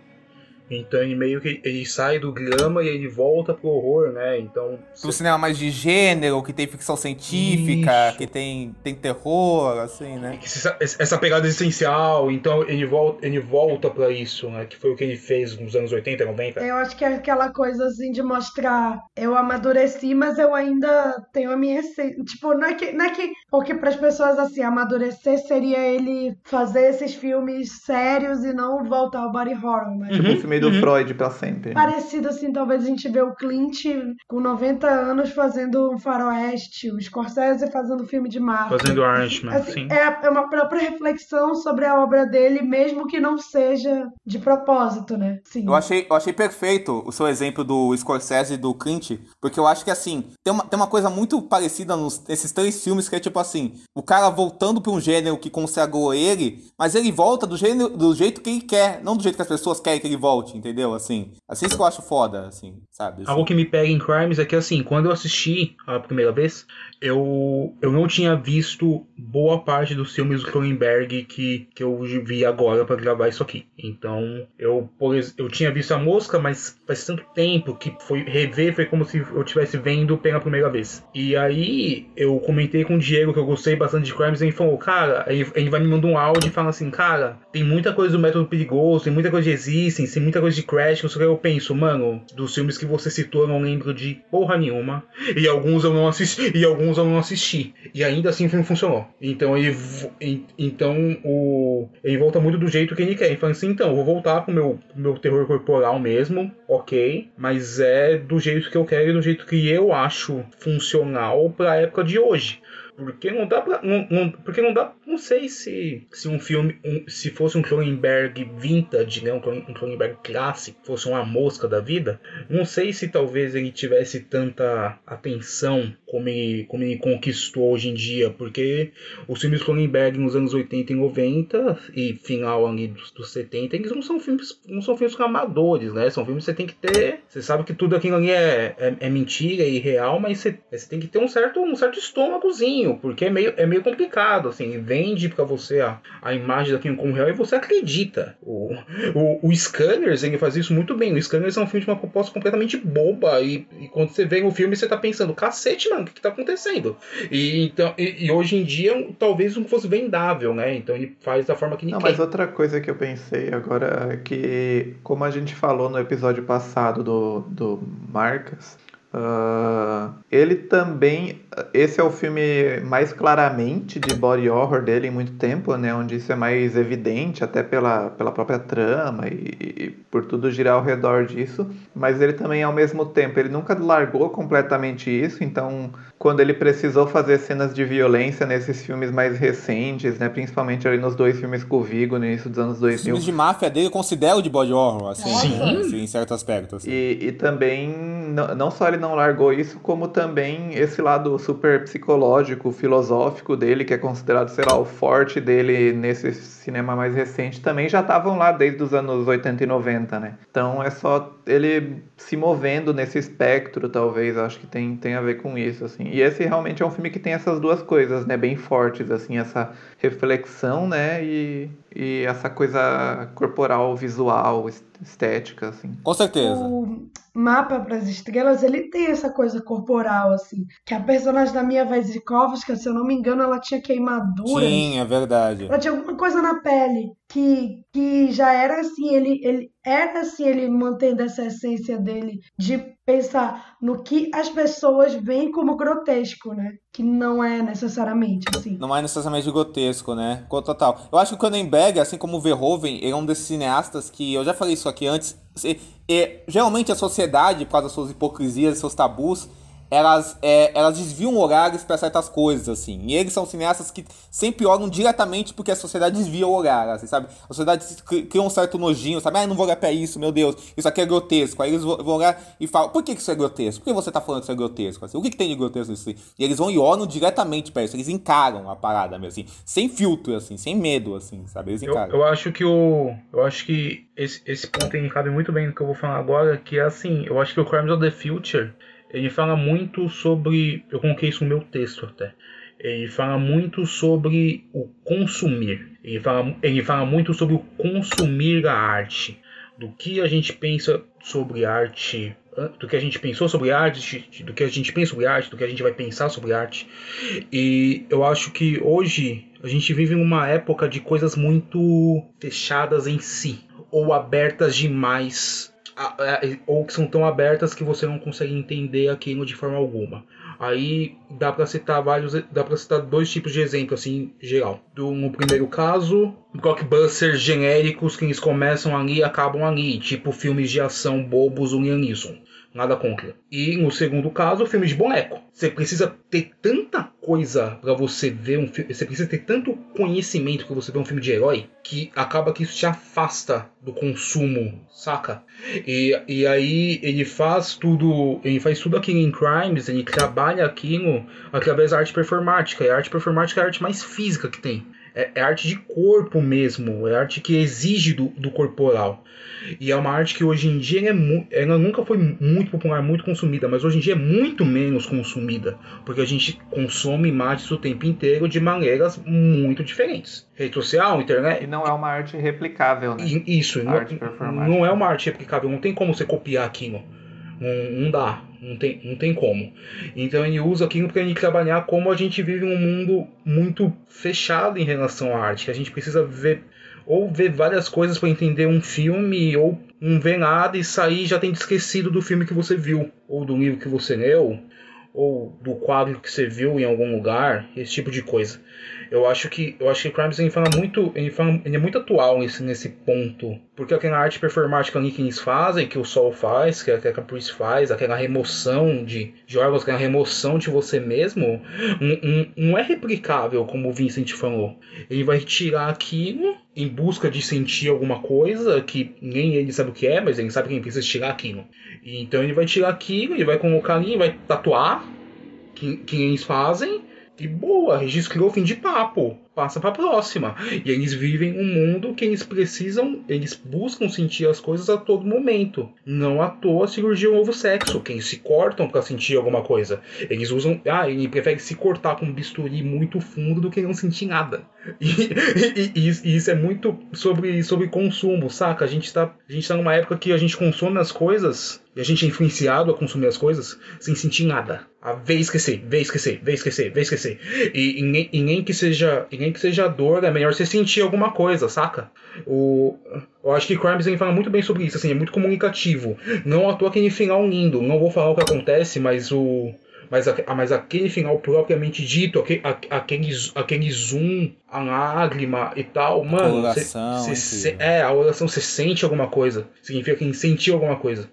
Então ele meio que ele sai do drama e ele volta pro horror, né? Então. Pro cinema mais de gênero, que tem ficção científica, Isso. que tem, tem terror, assim, né? essa, essa pegada essencial, então ele volta, ele volta para isso, né? Que foi o que ele fez nos anos 80, 90. Eu acho que é aquela coisa assim de mostrar eu amadureci, mas eu ainda tenho a minha essência. Tipo, não é que. Não é que porque para as pessoas assim, amadurecer seria ele fazer esses filmes sérios e não voltar ao body horror, mas. Tipo o filme do Freud pra sempre. Parecido assim, talvez a gente vê o Clint com 90 anos fazendo um faroeste, o Scorsese fazendo filme de máfia. Fazendo Irishman, Assim, sim. é, é uma própria reflexão sobre a obra dele, mesmo que não seja de propósito, né? Sim. Eu achei, eu achei perfeito o seu exemplo do Scorsese e do Clint, porque eu acho que, assim, tem uma, tem uma coisa muito parecida nos, nesses três filmes, que é tipo assim, o cara voltando pra um gênero que consagrou ele, mas ele volta do, gênero, do jeito que ele quer, não do jeito que as pessoas querem que ele volte, entendeu? Assim, assim isso que eu acho foda, assim, sabe? Assim. Algo que me pega em Crimes é que, assim, quando eu assisti a primeira vez, eu, eu não tinha visto boa parte dos filmes do Cronenberg que, que eu vi agora pra gravar isso aqui. Então, eu, por eu tinha visto A Mosca, mas faz tanto tempo que foi rever foi como se eu estivesse vendo pela primeira vez. E aí, eu comentei com o Diego que eu gostei bastante de Crimes, e ele falou, cara, ele, ele vai me mandar um áudio e fala assim, cara, tem muita coisa do método perigoso, tem muita coisa de Existence, tem muita coisa de Crash, o que eu penso, mano, dos filmes que você citou eu não lembro de porra nenhuma. E alguns eu não assisti, e alguns eu não assisti. E ainda assim o filme funcionou. Então ele então o ele volta muito do jeito que ele quer. Ele fala assim, então, vou voltar pro meu, meu terror corporal mesmo, OK, mas é do jeito que eu quero e do jeito que eu acho funcional pra época de hoje. Porque não dá pra. Não, não- porque não dá. Não sei se, se um filme, um, se fosse um Cronenberg vintage, né, um, um Cronenberg clássico, fosse uma mosca da vida, não sei se talvez ele tivesse tanta atenção como ele, como ele conquistou hoje em dia, porque os filmes Cronenberg nos anos 80 e 90 e final ali dos, dos 70, eles não são filmes, não são filmes amadores, né? São filmes que você tem que ter, você sabe que tudo aquilo ali é, é, é mentira e real, mas você, você tem que ter um certo, um certo estômagozinho, porque é meio, é meio complicado, assim, vende para você a, a imagem daquilo como real e você acredita. O, o, o Scanners, ele faz isso muito bem. O Scanners é um filme de uma proposta completamente boba e, e quando você vê o filme você tá pensando, cacete, mano, o que, que tá acontecendo? E, então, e, e, hoje em dia talvez não fosse vendável, né? Então ele faz da forma que ninguém. Não, mas outra coisa que eu pensei agora é que, como a gente falou no episódio passado do, do Marcas, Uh, ele também. Esse é o filme mais claramente de body horror dele em muito tempo, né? Onde isso é mais evidente, até pela, pela própria trama e, e, por tudo girar ao redor disso. Mas ele também, ao mesmo tempo, ele nunca largou completamente isso. Então, quando ele precisou fazer cenas de violência nesses filmes mais recentes, né? Principalmente ali nos dois filmes com o Vigo, no início dos anos 2000. Os filmes de máfia dele eu considero de body horror, assim, Sim. Assim, em certo aspecto. Assim. E, e também, não, não só ele não largou isso, como também esse lado super psicológico, filosófico dele, que é considerado, sei lá, o forte dele nesse cinema mais recente, também já estavam lá desde os anos 80 e 90, né? Então é só ele se movendo nesse espectro, talvez, acho que tem, tem a ver com isso, assim. E esse realmente é um filme que tem essas duas coisas, né, bem fortes, assim, essa reflexão, né, e, e essa coisa corporal, visual, estética, assim. Com certeza. O Mapa para as Estrelas, ele tem essa coisa corporal, assim, que a personagem da Mia Wasikowska, se eu não me engano, ela tinha queimaduras. Sim, é verdade. Ela tinha alguma coisa na pele que, que já era assim, ele, ele era assim, ele mantendo essa essência dele de pensar no que as pessoas veem como grotesco, né? Que não é necessariamente assim. Não é necessariamente grotesco, né? Total. Eu acho que o Cronenberg, assim como o Verhoeven, ele é um desses cineastas que, eu já falei isso aqui antes, e, e, geralmente a sociedade, por causa das suas hipocrisias, seus tabus, elas, é, elas desviam horários para certas coisas, assim. E eles são cineastas que sempre olham diretamente porque a sociedade desvia o horário, assim, sabe? A sociedade cria um certo nojinho, sabe? Ah, não vou olhar pra isso, meu Deus, isso aqui é grotesco. Aí eles vão olhar e falam, por que isso é grotesco? Por que você tá falando que isso é grotesco? Assim, o que, que tem de grotesco nisso? E eles vão e olham diretamente para isso, eles encaram a parada mesmo, assim, sem filtro, assim, sem medo, assim, sabe? Eles encaram. Eu, eu acho que o. Eu acho que esse, esse ponto aí cabe muito bem no que eu vou falar agora, que é assim, eu acho que o Crimes of the Future ele fala muito sobre. Eu coloquei isso no meu texto até. Ele fala muito sobre o consumir. Ele fala, ele fala muito sobre o consumir a arte. Do que a gente pensa sobre arte do que a gente pensou sobre arte, do que a gente pensa sobre arte, do que a gente vai pensar sobre arte. E eu acho que hoje a gente vive uma época de coisas muito fechadas em si, ou abertas demais ou que são tão abertas que você não consegue entender aquilo de forma alguma. Aí dá para citar vários, dá para citar dois tipos de exemplo assim, geral. Do, no primeiro caso, blockbusters genéricos que eles começam ali e acabam ali, tipo filmes de ação bobos do Liam. Nada contra. E no segundo caso, filme de boneco. Você precisa ter tanta coisa para você ver um filme. Você precisa ter tanto conhecimento para você ver um filme de herói que acaba que isso te afasta do consumo, saca? E, e aí ele faz tudo. Ele faz tudo aquilo em Crimes, ele trabalha aquilo através da arte performática. E a arte performática é a arte mais física que tem. É, é arte de corpo mesmo, é arte que exige do, do corporal. E é uma arte que hoje em dia é ela nunca foi muito popular, muito consumida, mas hoje em dia é muito menos consumida, porque a gente consome imagens o tempo inteiro de maneiras muito diferentes. Rede social, internet. E não é uma arte replicável, né? Isso, não, não é uma arte replicável, não tem como você copiar aquilo. Não, não dá, não tem, não tem como. Então ele usa aquilo para gente trabalhar como a gente vive um mundo muito fechado em relação à arte. A gente precisa ver ou ver várias coisas para entender um filme, ou não ver nada e sair já tem esquecido do filme que você viu, ou do livro que você leu, ou do quadro que você viu em algum lugar, esse tipo de coisa. Eu acho que eu acho que Crimes ele fala muito, ele, fala, ele é muito atual nesse, nesse ponto, porque aquela arte performática ali que eles fazem, que o Sol faz, que a, que a Caprice faz, aquela remoção de, de órgãos, aquela remoção de você mesmo, não, não é replicável como o Vincent falou. Ele vai tirar aquilo em busca de sentir alguma coisa que nem ele sabe o que é, mas ele sabe que ele precisa tirar aquilo. Então ele vai tirar aquilo, ele vai colocar ali, vai tatuar que, que eles fazem e boa, registrou fim de papo passa para a próxima. E eles vivem um mundo que eles precisam, eles buscam sentir as coisas a todo momento. Não à toa cirurgia novo sexo, que eles se cortam para sentir alguma coisa. Eles usam, ah, ele prefere se cortar com um bisturi muito fundo do que não sentir nada. E, e, e, isso é muito sobre, sobre consumo, saca? A gente, tá, a gente tá numa época que a gente consome as coisas e a gente é influenciado a consumir as coisas sem sentir nada. A ver esquecer, ver esquecer, ver esquecer, ver esquecer. E, e, nem, e nem que seja. E nem que seja dor, é melhor você sentir alguma coisa, saca? O, eu acho que Crimes fala muito bem sobre isso, assim, é muito comunicativo. Não à toa aquele final lindo. Não vou falar o que acontece, mas o. Mas, mas aquele final propriamente dito, aquele, aquele, aquele zoom, a lágrima e tal, mano. A oração, cê, cê, é, a oração, você sente alguma coisa. Significa que sentiu alguma coisa.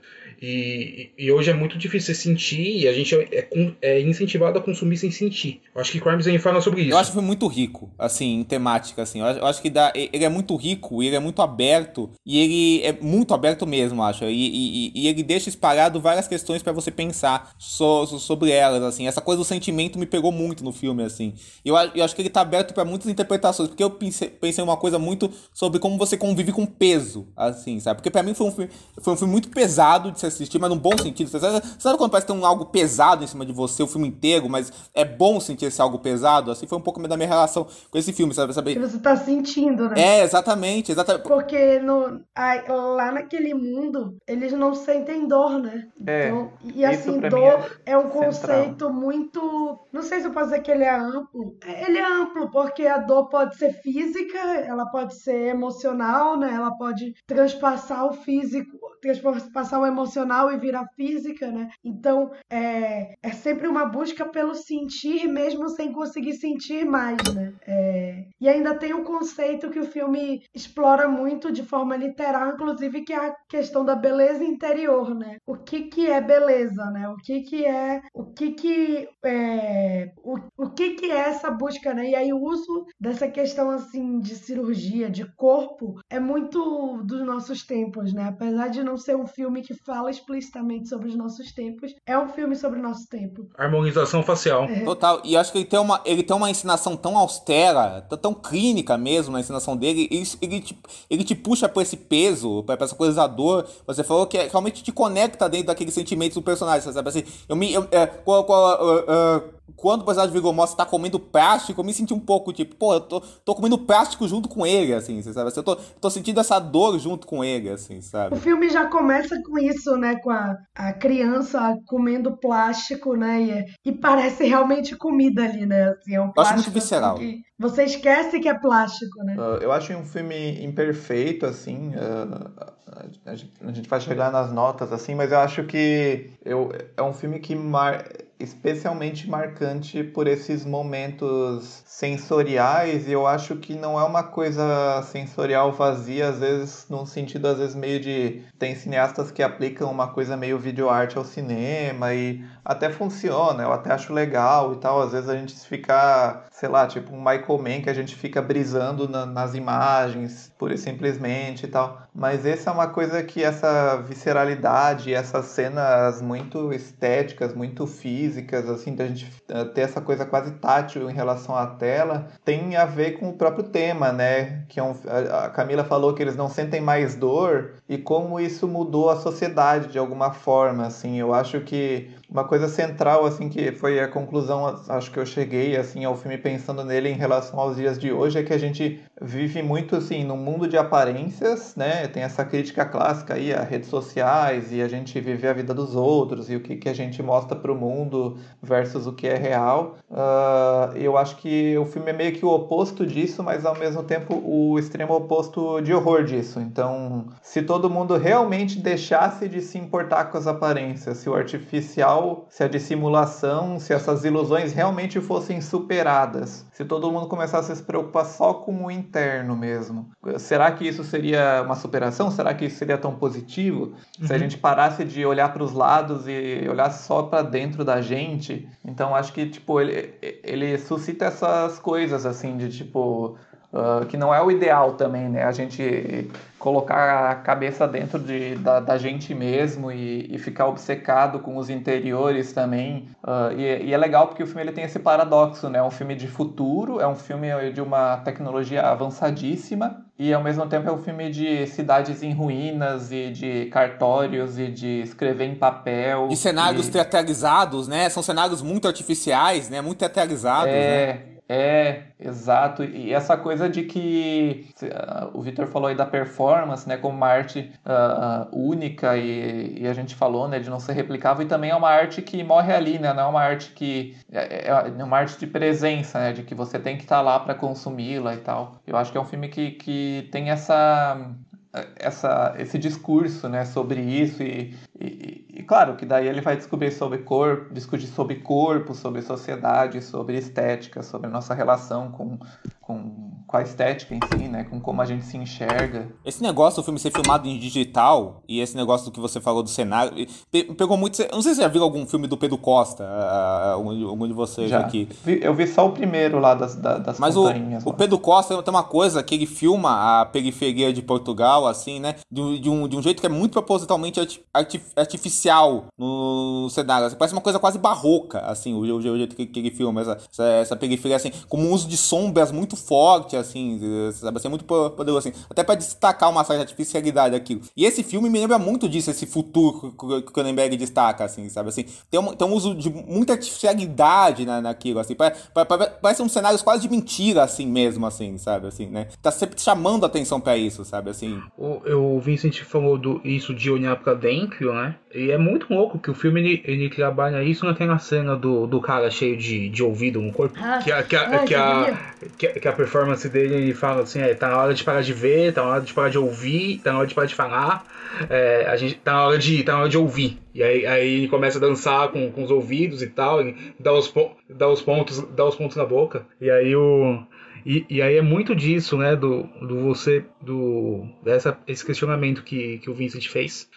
E, e, hoje é muito difícil você sentir e a gente é, é, é, incentivado a consumir sem sentir. Eu acho que Crimes aí fala sobre isso. Eu acho que foi muito rico, assim, em temática, assim. Eu acho, eu acho que dá, ele é muito rico, ele é muito aberto e ele é muito aberto mesmo, acho. E, e, e ele deixa espalhado várias questões para você pensar so, so, sobre elas, assim. Essa coisa do sentimento me pegou muito no filme, assim. Eu, eu acho que ele tá aberto para muitas interpretações, porque eu pensei, pensei uma coisa muito sobre como você convive com peso, assim, sabe? Porque para mim foi um, filme, foi um filme muito pesado de ser assistir, mas num bom sentido. Você sabe, sabe quando parece que tem um algo pesado em cima de você, o filme inteiro, mas é bom sentir esse algo pesado? Assim foi um pouco da minha relação com esse filme, sabe? sabe? Que você tá sentindo, né? É, exatamente, exatamente. Porque no, lá naquele mundo, eles não sentem dor, né? É, então, e assim, dor é, é, um conceito muito. Não sei se eu posso dizer que ele é amplo. Ele é amplo, porque a dor pode ser física, ela pode ser emocional, né? Ela pode transpassar o físico, transpassar o emocional emocional e vira física, né? Então é, é sempre uma busca pelo sentir, mesmo sem conseguir sentir mais, né? É, e ainda tem um conceito que o filme explora muito de forma literal, inclusive, que é a questão da beleza interior, né? O que que é beleza, né? O que que é, o que que é, o, o que que é essa busca, né? E aí o uso dessa questão assim de cirurgia, de corpo, é muito dos nossos tempos, né? Apesar de não ser um filme que fala explicitamente sobre os nossos tempos. É um filme sobre o nosso tempo. Harmonização facial. É. Total. E acho que ele tem uma, ele tem uma ensinação tão austera, tão clínica mesmo na ensinação dele. Ele, ele, te, ele te puxa pra esse peso, pra essa coisa da dor. Você falou que é, realmente te conecta dentro daqueles sentimentos do personagem, sabe? Assim, eu me. Eu, é, qual, qual, uh, uh, quando o personagem Viggo Mortensen tá comendo plástico, eu me senti um pouco tipo, pô, eu tô, tô comendo plástico junto com ele, assim, sabe? Assim, eu tô, tô sentindo essa dor junto com ele, assim, sabe? O filme já começa com isso, né? Com a, a criança comendo plástico, né? E, e parece realmente comida ali, né? Assim, é um plástico. Eu acho muito visceral. Que você esquece que é plástico, né? Uh, eu acho um filme imperfeito, assim. Uh, a, gente, a gente vai chegar nas notas, assim, mas eu acho que eu, é um filme que mar especialmente marcante por esses momentos sensoriais e eu acho que não é uma coisa sensorial vazia, às vezes num sentido às vezes meio de tem cineastas que aplicam uma coisa meio videoarte ao cinema e até funciona, eu até acho legal e tal, às vezes a gente fica, sei lá, tipo um Michael Mann que a gente fica brisando na, nas imagens, pura e simplesmente e tal, mas essa é uma coisa que essa visceralidade, essas cenas muito estéticas, muito físicas físicas, assim, da gente eh, ter essa coisa quase tátil em relação à tela, tem a ver com o próprio tema, né? Que é um, a Camila falou que eles não sentem mais dor e como isso mudou a sociedade de alguma forma, assim. Eu acho que uma coisa central assim que foi a conclusão acho que eu cheguei assim ao filme pensando nele em relação aos dias de hoje é que a gente vive muito assim num mundo de aparências né? Tem essa crítica clássica aí a redes sociais e a gente viver a vida dos outros e o que, que a gente mostra para o mundo versus o que é real. Uh, eu acho que o filme é meio que o oposto disso mas ao mesmo tempo o extremo oposto de horror disso. Então se todo mundo realmente deixasse de se importar com as aparências se o artificial se a dissimulação, se essas ilusões realmente fossem superadas se todo mundo começasse a se preocupar só com o interno mesmo, será que isso seria uma superação? Será que isso seria tão positivo? Uhum. Se a uhum. gente parasse de olhar para os lados e olhar só para dentro da gente, então acho que tipo ele, ele suscita essas coisas assim de tipo Uh, que não é o ideal também, né? A gente colocar a cabeça dentro de, da, da gente mesmo e, e, ficar obcecado com os interiores também. Uh, e, e, é legal porque o filme ele tem esse paradoxo, né? É um filme de futuro, é um filme de uma tecnologia avançadíssima e ao mesmo tempo é um filme de cidades em ruínas e de cartórios e de escrever em papel. E cenários e... teatralizados, né? São cenários muito artificiais, né? Muito teatralizados, é... né? É, exato. E essa coisa de que uh, o Victor falou aí da performance, né, como uma arte uh, única e, e, a gente falou, né, de não ser replicável e também é uma arte que morre ali, né, não é uma arte que é, é, é uma arte de presença, né, de que você tem que estar tá lá para consumi-la e tal. Eu acho que é um filme que, que tem essa essa, esse discurso né, sobre isso e, e, e, claro que daí ele vai descobrir sobre corpo, discutir sobre corpo, sobre sociedade, sobre estética, sobre a nossa relação com, com, com a estética em si, né? Com como a gente se enxerga. Esse negócio do filme ser filmado em digital e esse negócio do que você falou do cenário, pegou muito. Eu não sei se você já viu algum filme do Pedro Costa, algum de vocês já. aqui. Eu vi só o primeiro lá das, das Mas o, o Pedro Costa tem uma coisa que ele filma a periferia de Portugal, assim, né? De, de, um, de um jeito que é muito propositalmente artificial no cenário. Assim, parece uma coisa quase barroca, assim, o, o, o jeito que, que ele filma essa, essa, essa periferia, assim, com um uso de sombras muito forte, assim, sabe? Assim, muito poderoso, assim. Até para destacar uma certa artificialidade daquilo. E esse filme me lembra muito disso, esse futuro que o Cronenberg destaca, assim, sabe? Assim, tem um, tem um uso de muita artificialidade na, naquilo, assim. Parece um cenário quase de mentira, assim mesmo, assim, sabe? Assim, né? Tá sempre chamando a atenção para isso, sabe? Assim. O, o Vincent falou do, isso de olhar para dentro, né? E é muito louco que o filme ele, ele trabalha isso naquela cena do, do cara cheio de, de ouvido no corpo. Ah, que, a, que, a, que, a, que, que, a performance dele ele fala assim: é, tá na hora de parar de ver, tá na hora de parar de ouvir, tá na hora de parar de falar. É, a gente tá na hora de, tá na hora de ouvir. E aí, aí ele começa a dançar com, com os ouvidos e tal, ele dá os, dá os pontos, dá os pontos na boca. E aí o. E, e aí é muito disso, né, do, do você, do dessa, esse questionamento que, que o Vincent fez.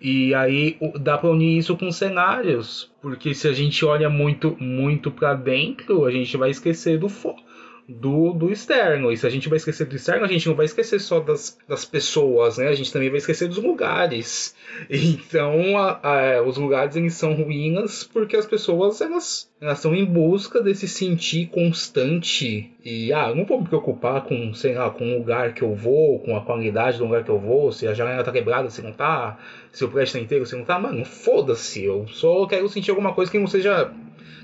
E aí dá para unir isso com cenários, porque se a gente olha muito muito para dentro, a gente vai esquecer do do, do externo. E se a gente vai esquecer do externo, a gente não vai esquecer só das, das pessoas, né? A gente também vai esquecer dos lugares. Então, a, a, os lugares eles são ruínas porque as pessoas elas, elas estão em busca desse sentir constante. E, ah, não vou me preocupar com, sei lá, com o lugar que eu vou, com a qualidade do lugar que eu vou, se a janela tá quebrada, se não tá, se o prédio tá inteiro, se não tá. Mano, foda-se. Eu só quero sentir alguma coisa que não seja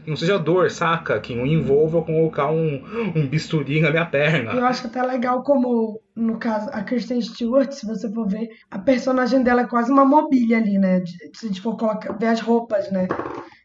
não seja dor, saca? Que não envolva colocar um, um bisturi na minha perna. Eu acho até legal como, no caso, a Kristen Stewart, se você for ver, a personagem dela é quase uma mobília ali, né? Se a gente for colocar, ver as roupas, né?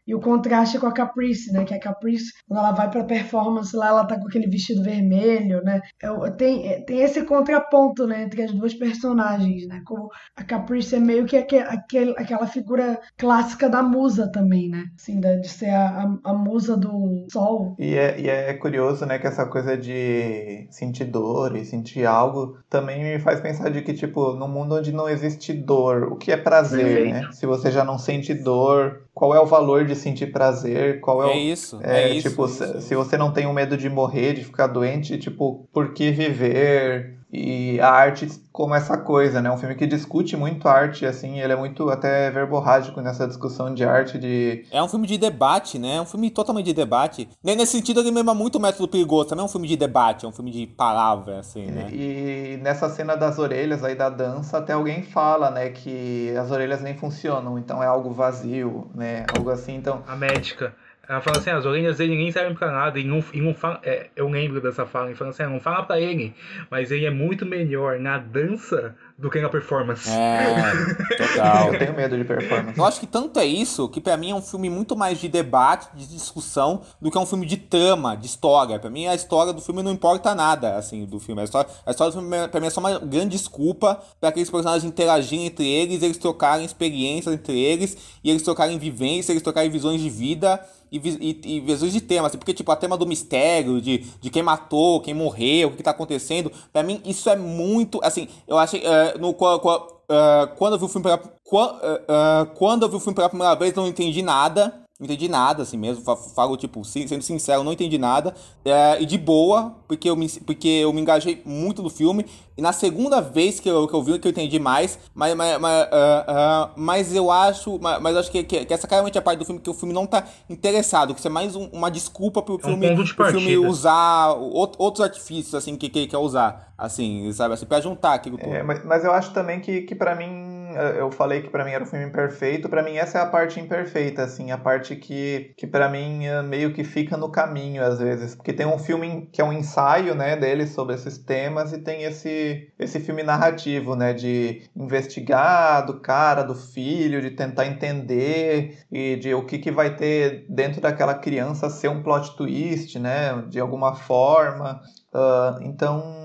E o contraste com a Caprice, né? Que a Caprice, quando ela vai pra performance lá, ela tá com aquele vestido vermelho, né? É, tem, é, tem esse contraponto, né? Entre as duas personagens, né? Como a Caprice é meio que aquele, aquela figura clássica da musa também, né? Assim, de ser a, a, a musa do sol. E é, e é curioso, né? Que essa coisa de sentir dor e sentir algo também me faz pensar de que, tipo, no mundo onde não existe dor, o que é prazer, né? Se você já não sente dor, qual é o valor de sentir prazer, qual é, é o... isso, é, é tipo, isso, se, isso. se você não tem o medo de morrer, de ficar doente, tipo, por que viver? E a arte como essa coisa, né? Um filme que discute muito arte, assim, ele é muito até verborrágico nessa discussão de arte, de... É um filme de debate, né? É um filme totalmente de debate. Nesse sentido, ele lembra muito o Método Perigoso, também é um filme de debate, é um filme de palavra, assim, né? E, e nessa cena das orelhas aí da dança, até alguém fala, né, que as orelhas nem funcionam, então é algo vazio, né? Algo assim, então... A médica... Ela fala assim, as orelhas dele nem servem pra nada. E não, e não fala, é, eu lembro dessa fala. Ele fala assim, não fala pra ele. Mas ele é muito melhor na dança do que na performance. É, total. eu tenho medo de performance. Eu acho que tanto é isso que para mim é um filme muito mais de debate, de discussão, do que é um filme de trama, de história. Para mim a história do filme não importa nada, assim, do filme. A história, a história do filme pra mim é só uma grande desculpa para aqueles personagens interagirem entre eles, eles trocarem experiências entre eles, e eles trocarem vivências, eles trocarem visões de vida e, e, e visões de tema, assim, porque, tipo, a tema do mistério, de, de quem matou, quem morreu, o que tá acontecendo, pra mim isso é muito, assim, eu achei, uh, no, uh, quando eu vi o filme pela, uh, quando eu vi o filme pela primeira vez, não entendi nada, não entendi nada, assim mesmo. Falo, tipo, sendo sincero, não entendi nada. É, e de boa, porque eu, me, porque eu me engajei muito no filme. E na segunda vez que eu, que eu vi, que eu entendi mais. Mas, mas, mas, uh, uh, mas eu acho. Mas, mas acho que, que, que, essa claramente é a parte do filme que o filme não tá interessado. Que isso é mais um, uma desculpa pro É um filme, de pro filme usar out- outros artifícios, assim, que, que quer usar. Assim, sabe? Assim, pra juntar aquilo. É, mas, mas eu acho também que, que para mim, eu falei que pra mim era um filme imperfeito, pra mim essa é a parte imperfeita, assim, a parte que, que para mim eh, meio que fica no caminho às vezes, porque tem um filme que é um ensaio, né, dele sobre esses temas e tem esse esse filme narrativo, né, de investigar do cara, do filho, de tentar entender e de o que que vai ter dentro daquela criança ser um plot twist, né, de alguma forma. Ah, então,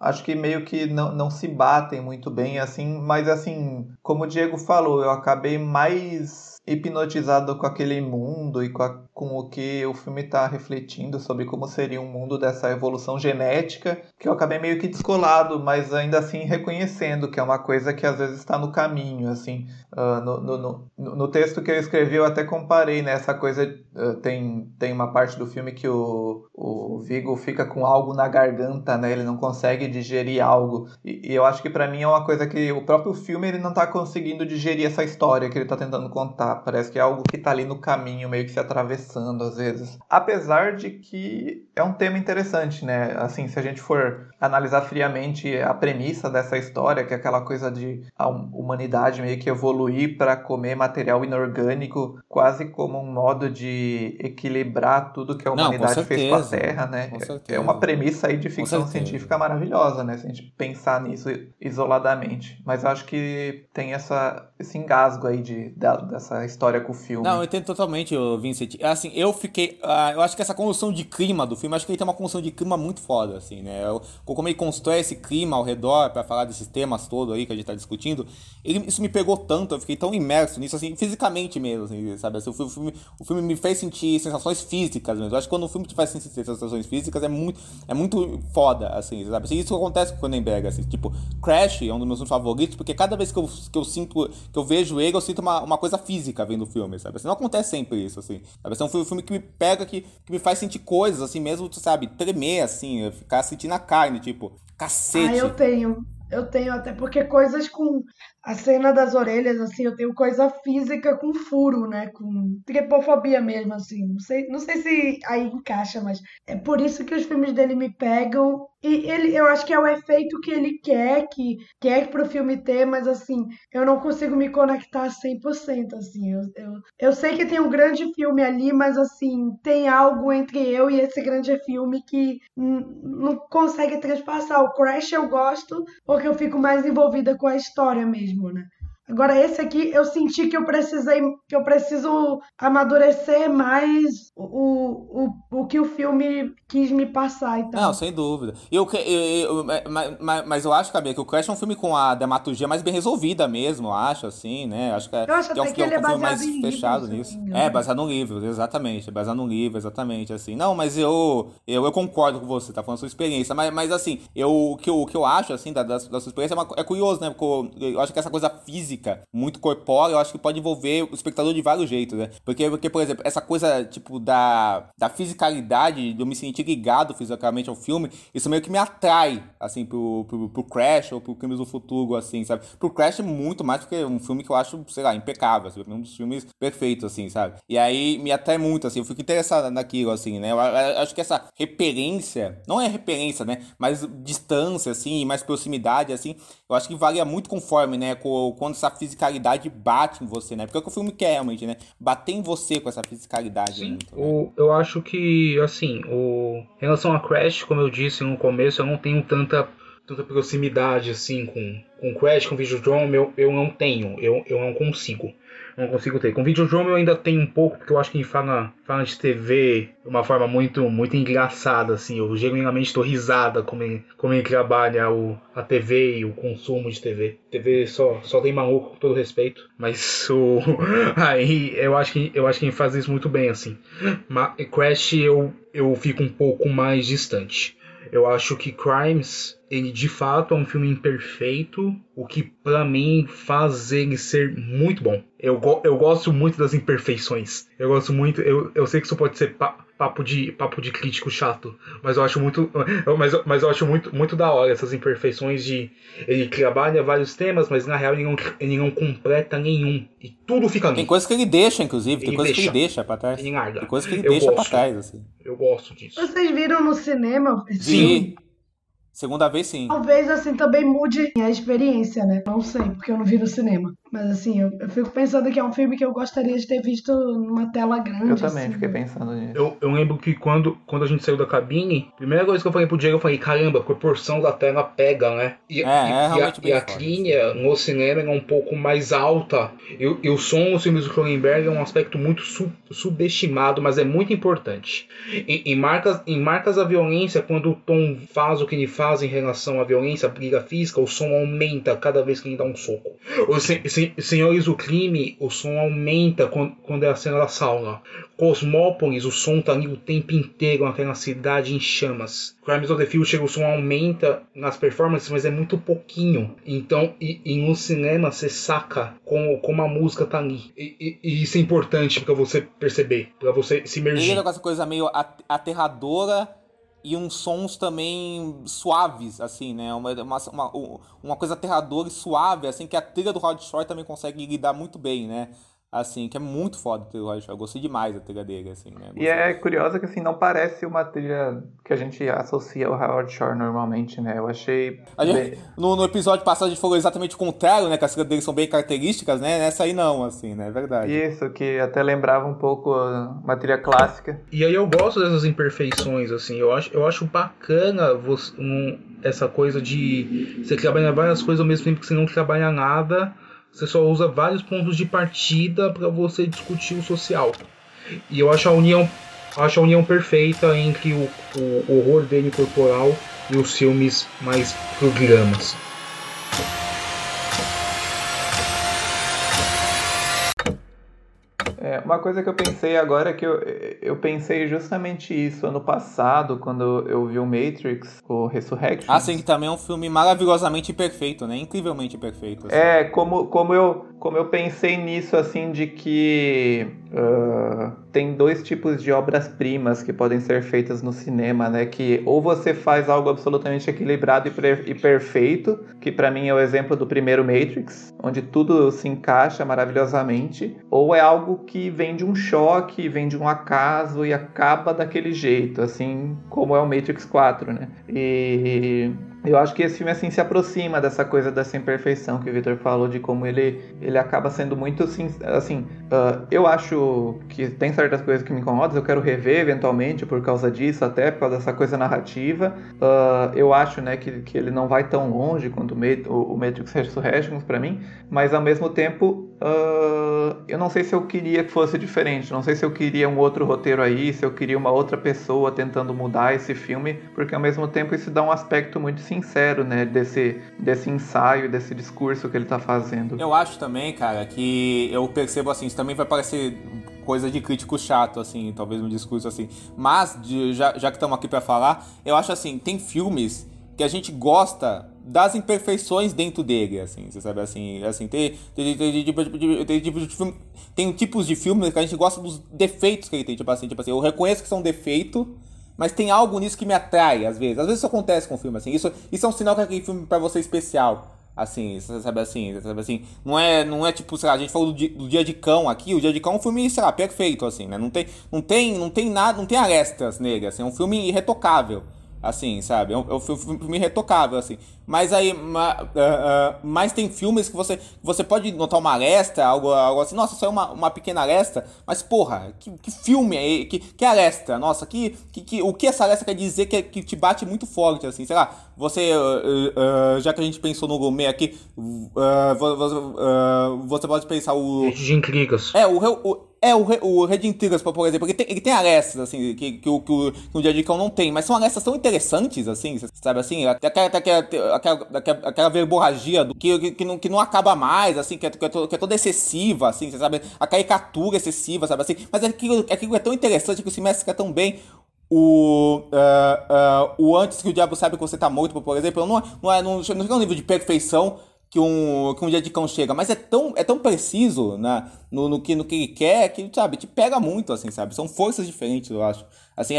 acho que meio que não, não se batem muito bem, assim, mas assim, como o Diego falou, eu acabei mais hipnotizado com aquele mundo e com, a- com o que o filme está refletindo sobre como seria um mundo dessa evolução genética, que eu acabei meio que descolado, mas ainda assim reconhecendo que é uma coisa que às vezes está no caminho, assim. Ah, no, no, no, no texto que eu escrevi eu até comparei, né, essa coisa, ah, tem, tem uma parte do filme que o, o Vigo fica com algo na garganta, né, ele não consegue digerir algo, e, e eu acho que pra mim é uma coisa que o próprio filme ele não tá conseguindo digerir essa história que ele tá tentando contar, parece que é algo que tá ali no caminho, meio que se atravessando às vezes. Apesar de que é um tema interessante, né? Assim, se a gente for analisar friamente a premissa dessa história, que é aquela coisa de a hum- humanidade meio que evoluir para comer material inorgânico, quase como um modo de equilibrar tudo que a Não, com humanidade fez com a. Terra, né? É-. É uma premissa aí de ficção científica maravilhosa, né? Se a gente pensar nisso isoladamente. Mas eu acho que tem essa, esse engasgo aí de, da- dessa história com o filme. Não, eu entendo totalmente, Vincent. Assim, eu fiquei. ah, eu acho que essa construção de clima do filme, acho que ele tem uma construção de clima muito foda, assim, né? Eu- como ele constrói esse clima ao redor pra falar desses temas todos aí que a gente tá discutindo, ele- isso me pegou tanto, eu fiquei tão imerso nisso, assim, fisicamente mesmo, assim, sabe? Assim, o, filme, o filme- me fez sentir sensações físicas mesmo. Eu acho que quando o filme te faz sentir sensações físicas é muito, é muito foda, assim, sabe? Assim, isso acontece com o Cronenberg, assim, tipo, Crash é um dos meus favoritos, porque cada vez que eu, que eu sinto, que eu vejo ele, eu sinto uma, uma coisa física vendo o filme, sabe? Assim, não acontece sempre isso, assim. Sabe? Assim, é um filme, que me pega, que, que me faz sentir coisas, assim, mesmo, tu sabe, tremer, assim, ficar sentindo a carne, tipo, cacete. Ah, eu tenho. Eu tenho, até porque coisas com a cena das orelhas, assim, eu tenho coisa física com furo, né? Com tripofobia mesmo, assim. Não sei, não sei se aí encaixa, mas é por isso que os filmes dele me pegam. E ele, eu acho que é o efeito que ele quer, que quer pro filme ter, mas assim, eu não consigo me conectar 100%, assim. Eu, eu, eu sei que tem um grande filme ali, mas assim, tem algo entre eu e esse grande filme que não consegue transpassar. O Crash eu gosto porque eu fico mais envolvida com a história mesmo, né? Agora esse aqui eu senti que eu precisei, que eu preciso amadurecer mais o, o, o que o filme quis me passar e tal. Não, sem dúvida. Eu, eu, eu- mas, mas- eu acho, Cabia, que o Crash é um filme com a dramaturgia mais bem resolvida mesmo, eu acho, assim, né? Acho que é, Eu acho que é um, que é um ele é filme mais fechado nisso. engano. É, baseado num livro, exatamente. Baseado num livro, exatamente, assim. Não, mas eu, eu, eu concordo com você, tá falando da sua experiência. Mas, mas assim, eu, o, que eu, o que eu acho, assim, da, da, da sua experiência é, uma- é curioso, né? Porque eu, eu acho que essa coisa física, muito corpórea, eu acho que pode envolver o espectador de vários jeitos, né? Porque, porque por exemplo, essa coisa, tipo, da, da fisicalidade, de eu me sentir ligado fisicamente ao filme, isso meio que me atrai, assim, pro, pro, pro Crash ou pro Crimes do Futuro, assim, sabe? Pro Crash muito mais porque é um filme que eu acho, sei lá, impecável, assim, um dos filmes perfeitos, assim, sabe? E aí me atrai muito, assim, eu fico interessado naquilo, assim, né? Eu, eu acho que essa referência, não é referência, né? Mas distância, assim, mais proximidade, assim, eu acho que varia muito conforme, né? Com, quando essa fisicalidade bate em você, né? Porque é o que o filme quer realmente, né? Bater em você com essa fisicalidade. Sim, muito, né? o, eu acho que, assim, o, em relação a Crash, como eu disse no começo, eu não tenho tanta tanta proximidade assim com, com Crash, com Videodrome, eu, eu não tenho, eu, eu não consigo não consigo ter. Com Videodrome eu ainda tenho um pouco, porque eu acho que fala, fala de TV de uma forma muito, muito engraçada, assim. Eu genuinamente estou risada como ele, como ele trabalha o, a TV e o consumo de TV. TV só, só tem maluco, com todo respeito. Mas o. Aí eu acho que eu acho que ele faz isso muito bem, assim. Mas Crash eu, eu fico um pouco mais distante. Eu acho que Crimes, ele de fato é um filme imperfeito, o que para mim faz ele ser muito bom. Eu, go eu gosto muito das imperfeições. Eu gosto muito. Eu, eu sei que isso pode ser pa papo de papo de crítico chato, mas eu acho muito, mas, mas eu acho muito muito da hora essas imperfeições de ele trabalha vários temas, mas na real ele não, ele não completa nenhum e tudo fica ali. Tem coisas que ele deixa, inclusive, tem coisas que ele deixa para trás. Ele larga. Tem coisas que ele Eu deixa para gosto. trás, assim. Eu gosto disso. Vocês viram no cinema? Sim. Segunda vez, sim. Talvez assim também mude a experiência, né? Não sei, porque eu não vi no cinema. Mas assim, eu, eu fico pensando que é um filme que eu gostaria de ter visto numa tela grande. Eu também assim, fiquei pensando nisso. Eu, eu lembro que quando, quando a gente saiu da cabine, a primeira coisa que eu falei pro Diego, eu falei, caramba, a proporção da tela pega, né? E, É, é e- e a, e a trilha no cinema é um pouco mais alta. E, o- e o som nos filmes do Cronenberg é um aspecto muito su- subestimado, mas é muito importante. Em, marcas, em marcas da violência, quando o Tom faz o que ele faz em relação à violência, à briga física, o som aumenta cada vez que ele dá um soco. Os sen- sen- Senhores do Crime, o som aumenta quando, é a cena da sauna. Cosmópolis, o som tá ali o tempo inteiro naquela cidade em chamas. Crimes of the Future, o som aumenta nas performances, mas é muito pouquinho. Então, e, e no cinema você saca como, como a música tá ali. E, e- e isso é importante pra você perceber, pra você se Ele imergir. é com essa coisa meio at- aterradora e uns sons também suaves, assim, né? Uma, uma, uma, coisa aterradora e suave, assim, que a trilha do Rod Shore também consegue lidar muito bem, né? Assim, que é muito foda Rod Shore. Eu gostei demais da trilha dele, assim, né? E é curioso que assim, não parece uma trilha que a gente associa ao Howard Shore normalmente, né? Eu achei. A gente- bem- no, no episódio passado a gente falou exatamente o contrário, né? Que as trilhas dele são bem características, né? Nessa aí não, assim, né? É verdade. Isso, que até lembrava um pouco a- uma trilha clássica. E aí eu gosto dessas imperfeições, assim, eu acho, eu acho bacana você, um- essa coisa de você trabalhar várias coisas ao mesmo tempo que você não trabalha nada, você só usa vários pontos de partida para você discutir o social. E eu acho a união, acho a união perfeita entre o, o horror dele corporal e os filmes mais programas. É, uma coisa que eu pensei agora é que eu, eu pensei justamente isso ano passado, quando eu vi o Matrix, o Resurrection. Ah, sim, que também é um filme maravilhosamente perfeito, né? Incrivelmente perfeito. assim. É, como, como, eu, como eu pensei nisso, assim, de que ah, tem dois tipos de obras-primas que podem ser feitas no cinema, né? Que ou você faz algo absolutamente equilibrado e, e perfeito, que pra mim é o exemplo do primeiro Matrix, onde tudo se encaixa maravilhosamente, ou é algo que vem de um choque, vem de um acaso e acaba daquele jeito, assim como é o Matrix 4, né? E eu acho que esse filme assim se aproxima dessa coisa dessa imperfeição que o Victor falou de como ele ele acaba sendo muito assim, ah, eu acho que tem certas coisas que me incomodam, eu quero rever eventualmente por causa disso, até por causa dessa coisa narrativa. Ah, eu acho, né, que, que ele não vai tão longe quanto o, Ma- o, Matrix Resurrections para mim, mas ao mesmo tempo ah, eu não sei se eu queria que fosse diferente, não sei se eu queria um outro roteiro aí, se eu queria uma outra pessoa tentando mudar esse filme, porque ao mesmo tempo isso dá um aspecto muito sincero, né, desse, desse ensaio, desse discurso que ele tá fazendo. Eu acho também, cara, que eu percebo assim, isso também vai parecer coisa de crítico chato, assim, talvez um discurso assim. Mas, de- já, já que estamos aqui pra falar, eu acho assim, tem filmes que a gente gosta das imperfeições dentro dele, assim, você sabe, assim, assim, tem, tem, tem, tem, tipo de filme- tem tipos de filmes que a gente gosta dos defeitos que ele tem, tipo assim, tipo assim, eu reconheço que são defeito, mas tem algo nisso que me atrai, às vezes. Às vezes isso acontece com o filme, assim. Isso, isso é um sinal que aquele filme pra você é especial. Assim, sabe assim, sabe assim. Não é, não é tipo, sei lá, a gente falou do, Di- do Dia de Cão aqui. O Dia de Cão é um filme, sei lá, perfeito, assim, né? Não tem, não tem, não tem nada, não tem arestas nele, assim. É um filme irretocável. Assim, sabe? É um, é um filme retocável, assim. Mas aí, ma, uh, uh, mas tem filmes que você, você pode notar uma aresta, algo, algo assim, nossa, só é uma, uma pequena aresta, mas porra, que, que filme é que, que aresta? Nossa, que, que, que, o que essa aresta quer dizer que, que te bate muito forte, assim, sei lá, você, uh, já que a gente pensou no gourmet aqui, você pode pensar o... De intrigas. É, o, o é, o, o Red Intrigas, por exemplo, ele tem, ele tem arestas, assim, que, que, que, que, o, que o não tem, mas são arestas tão interessantes, assim, sabe assim? Aquela, aquela, aquela, aquela verborragia do, que, que, não, que não acaba mais, assim, que é, que é, que é toda excessiva, assim, sabe? A caricatura excessiva, sabe assim? Mas aquilo, aquilo é tão interessante que se mescla tão bem o, uh, uh, o antes que o diabo sabe que você tá morto, por exemplo, não, não, é, não, não é um nível de perfeição que um, que um dia de cão chega, mas é tão, é tão preciso né, no, no, que, no que ele quer que, sabe, te pega muito, assim, sabe? São forças diferentes, eu acho. Assim,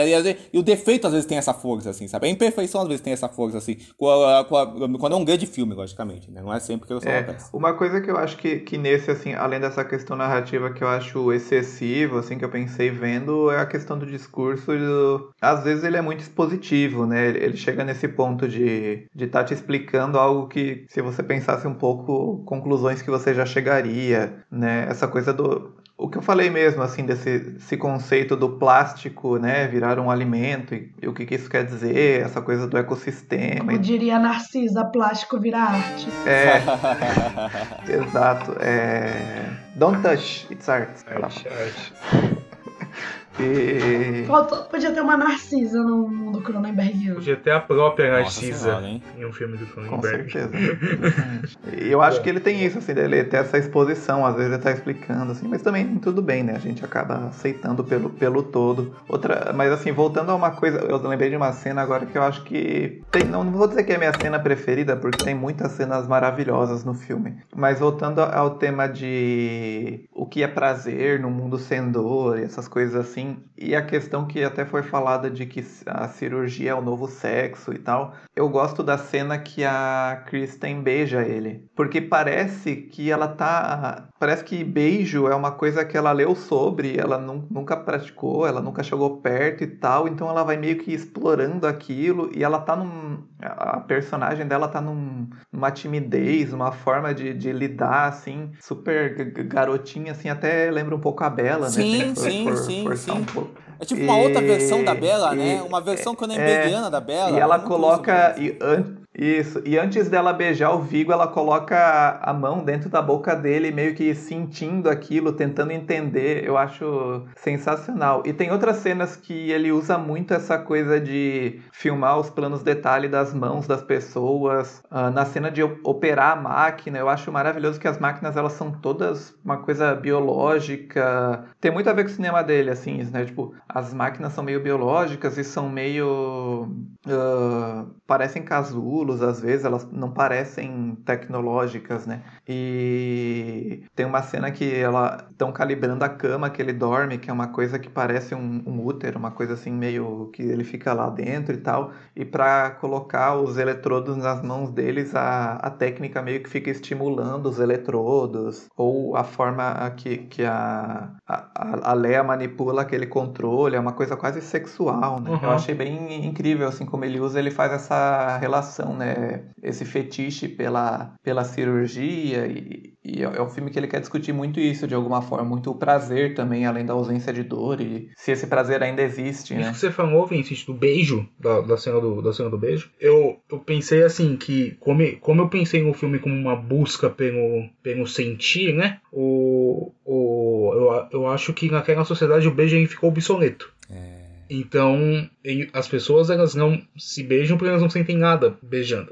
e, o defeito às vezes tem essa força, assim, sabe? A imperfeição às vezes tem essa força, assim, quando é um grande filme, logicamente, né? Não é sempre que eu sou é, Uma coisa que eu acho que, que nesse, assim, além dessa questão narrativa que eu acho excessivo, assim, que eu pensei vendo, é a questão do discurso. Do... Às vezes ele é muito expositivo, né? Ele chega nesse ponto de estar de tá te explicando algo que, se você pensasse um pouco, conclusões que você já chegaria, né? Essa coisa do o que eu falei mesmo, assim, desse conceito do plástico, né, virar um alimento e, e o que, que, isso quer dizer, essa coisa do ecossistema. Como diria Narcisa, plástico vira arte. É, exato. É... Don't touch, it's art. Art, art. E... Faltou, podia ter uma Narcisa no mundo Cronenberg. Podia ter a própria Narcisa senhora, em um filme do Cronenberg. Com certeza. e eu acho que ele tem isso, assim, ele tem essa exposição, às vezes ele tá explicando, assim, mas também tudo bem, né? A gente acaba aceitando pelo, pelo todo. Outra, mas assim, voltando a uma coisa, eu lembrei de uma cena agora que eu acho que. Tem, não, não vou dizer que é a minha cena preferida, porque tem muitas cenas maravilhosas no filme. Mas voltando ao tema de o que é prazer no mundo sem dor e essas coisas assim e a questão que até foi falada de que a cirurgia é o novo sexo e tal. Eu gosto da cena que a Kristen beija ele. Porque parece que ela tá. Parece que beijo é uma coisa que ela leu sobre, ela nunca praticou, ela nunca chegou perto e tal. Então ela vai meio que explorando aquilo e ela tá num. A personagem dela tá num, numa timidez, uma forma de, de lidar, assim, super garotinha, assim, até lembra um pouco a Bela, sim, né? Sim, for, sim, for, sim, sim. É tipo uma e... outra versão da Bela, né? Uma versão que é, é da Bela. E ela coloca. E, an, isso. E antes dela beijar o Vigo, ela coloca a mão dentro da boca dele, meio que sentindo aquilo, tentando entender. Eu acho sensacional. E tem outras cenas que ele usa muito essa coisa de filmar os planos detalhe das mãos das pessoas. Uh, na cena de operar a máquina, eu acho maravilhoso que as máquinas elas são todas uma coisa biológica. Tem muito a ver com o cinema dele, assim, né? Tipo, as máquinas são meio biológicas e são meio. Uh, parecem casulos às vezes elas não parecem tecnológicas, né? E tem uma cena que ela estão calibrando a cama que ele dorme, que é uma coisa que parece um, um útero, uma coisa assim meio que ele fica lá dentro e tal. E para colocar os eletrodos nas mãos deles, a, a técnica meio que fica estimulando os eletrodos, ou a forma que, que a, a, a Leia manipula aquele controle, é uma coisa quase sexual, né? Uhum. Eu achei bem incrível assim como ele usa, ele faz essa relação né, esse fetiche pela, pela cirurgia e, e, é um filme que ele quer discutir muito isso de alguma forma, muito o prazer também, além da ausência de dor e se esse prazer ainda existe, né? Isso que você falou, Vincent, do beijo, da, da, cena, do, da cena do beijo, eu, eu pensei assim, que como, como eu pensei no filme como uma busca pelo, pelo sentir, né, o, o, eu, eu acho que naquela sociedade o beijo ficou obsoleto. É. Então, as pessoas elas não se beijam porque elas não sentem nada beijando.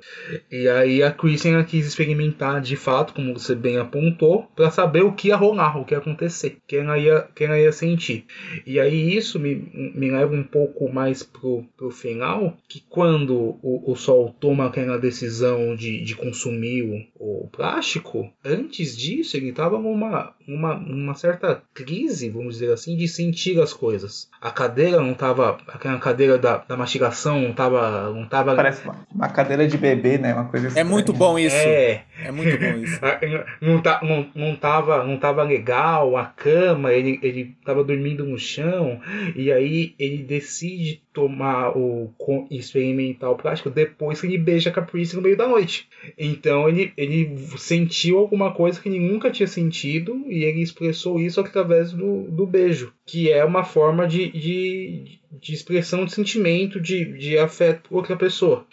E aí a Kristen quis experimentar de fato, como você bem apontou, para saber o que ia rolar, o que ia acontecer, quem ela ia, quem ela ia sentir. E aí isso me, me leva um pouco mais pro, pro final, que quando o, o Sol toma aquela decisão de, de consumir o, o plástico, antes disso ele estava numa uma, uma certa crise, vamos dizer assim, de sentir as coisas. A cadeira não estava, aquela cadeira da, da mastigação não estava, não tava. Parece uma, uma, cadeira de bebê, né? Uma coisa. É muito bom isso. É, é muito bom isso. não, tá, não, não tava, não tava legal. A cama, ele, ele tava dormindo no chão e aí ele decide tomar o experimentar o plástico depois que ele beija a Caprice no meio da noite. Então ele, ele sentiu alguma coisa que ele nunca tinha sentido e ele expressou isso através do, do beijo, que é uma forma de, de, de expressão de sentimento, de, de afeto por outra pessoa.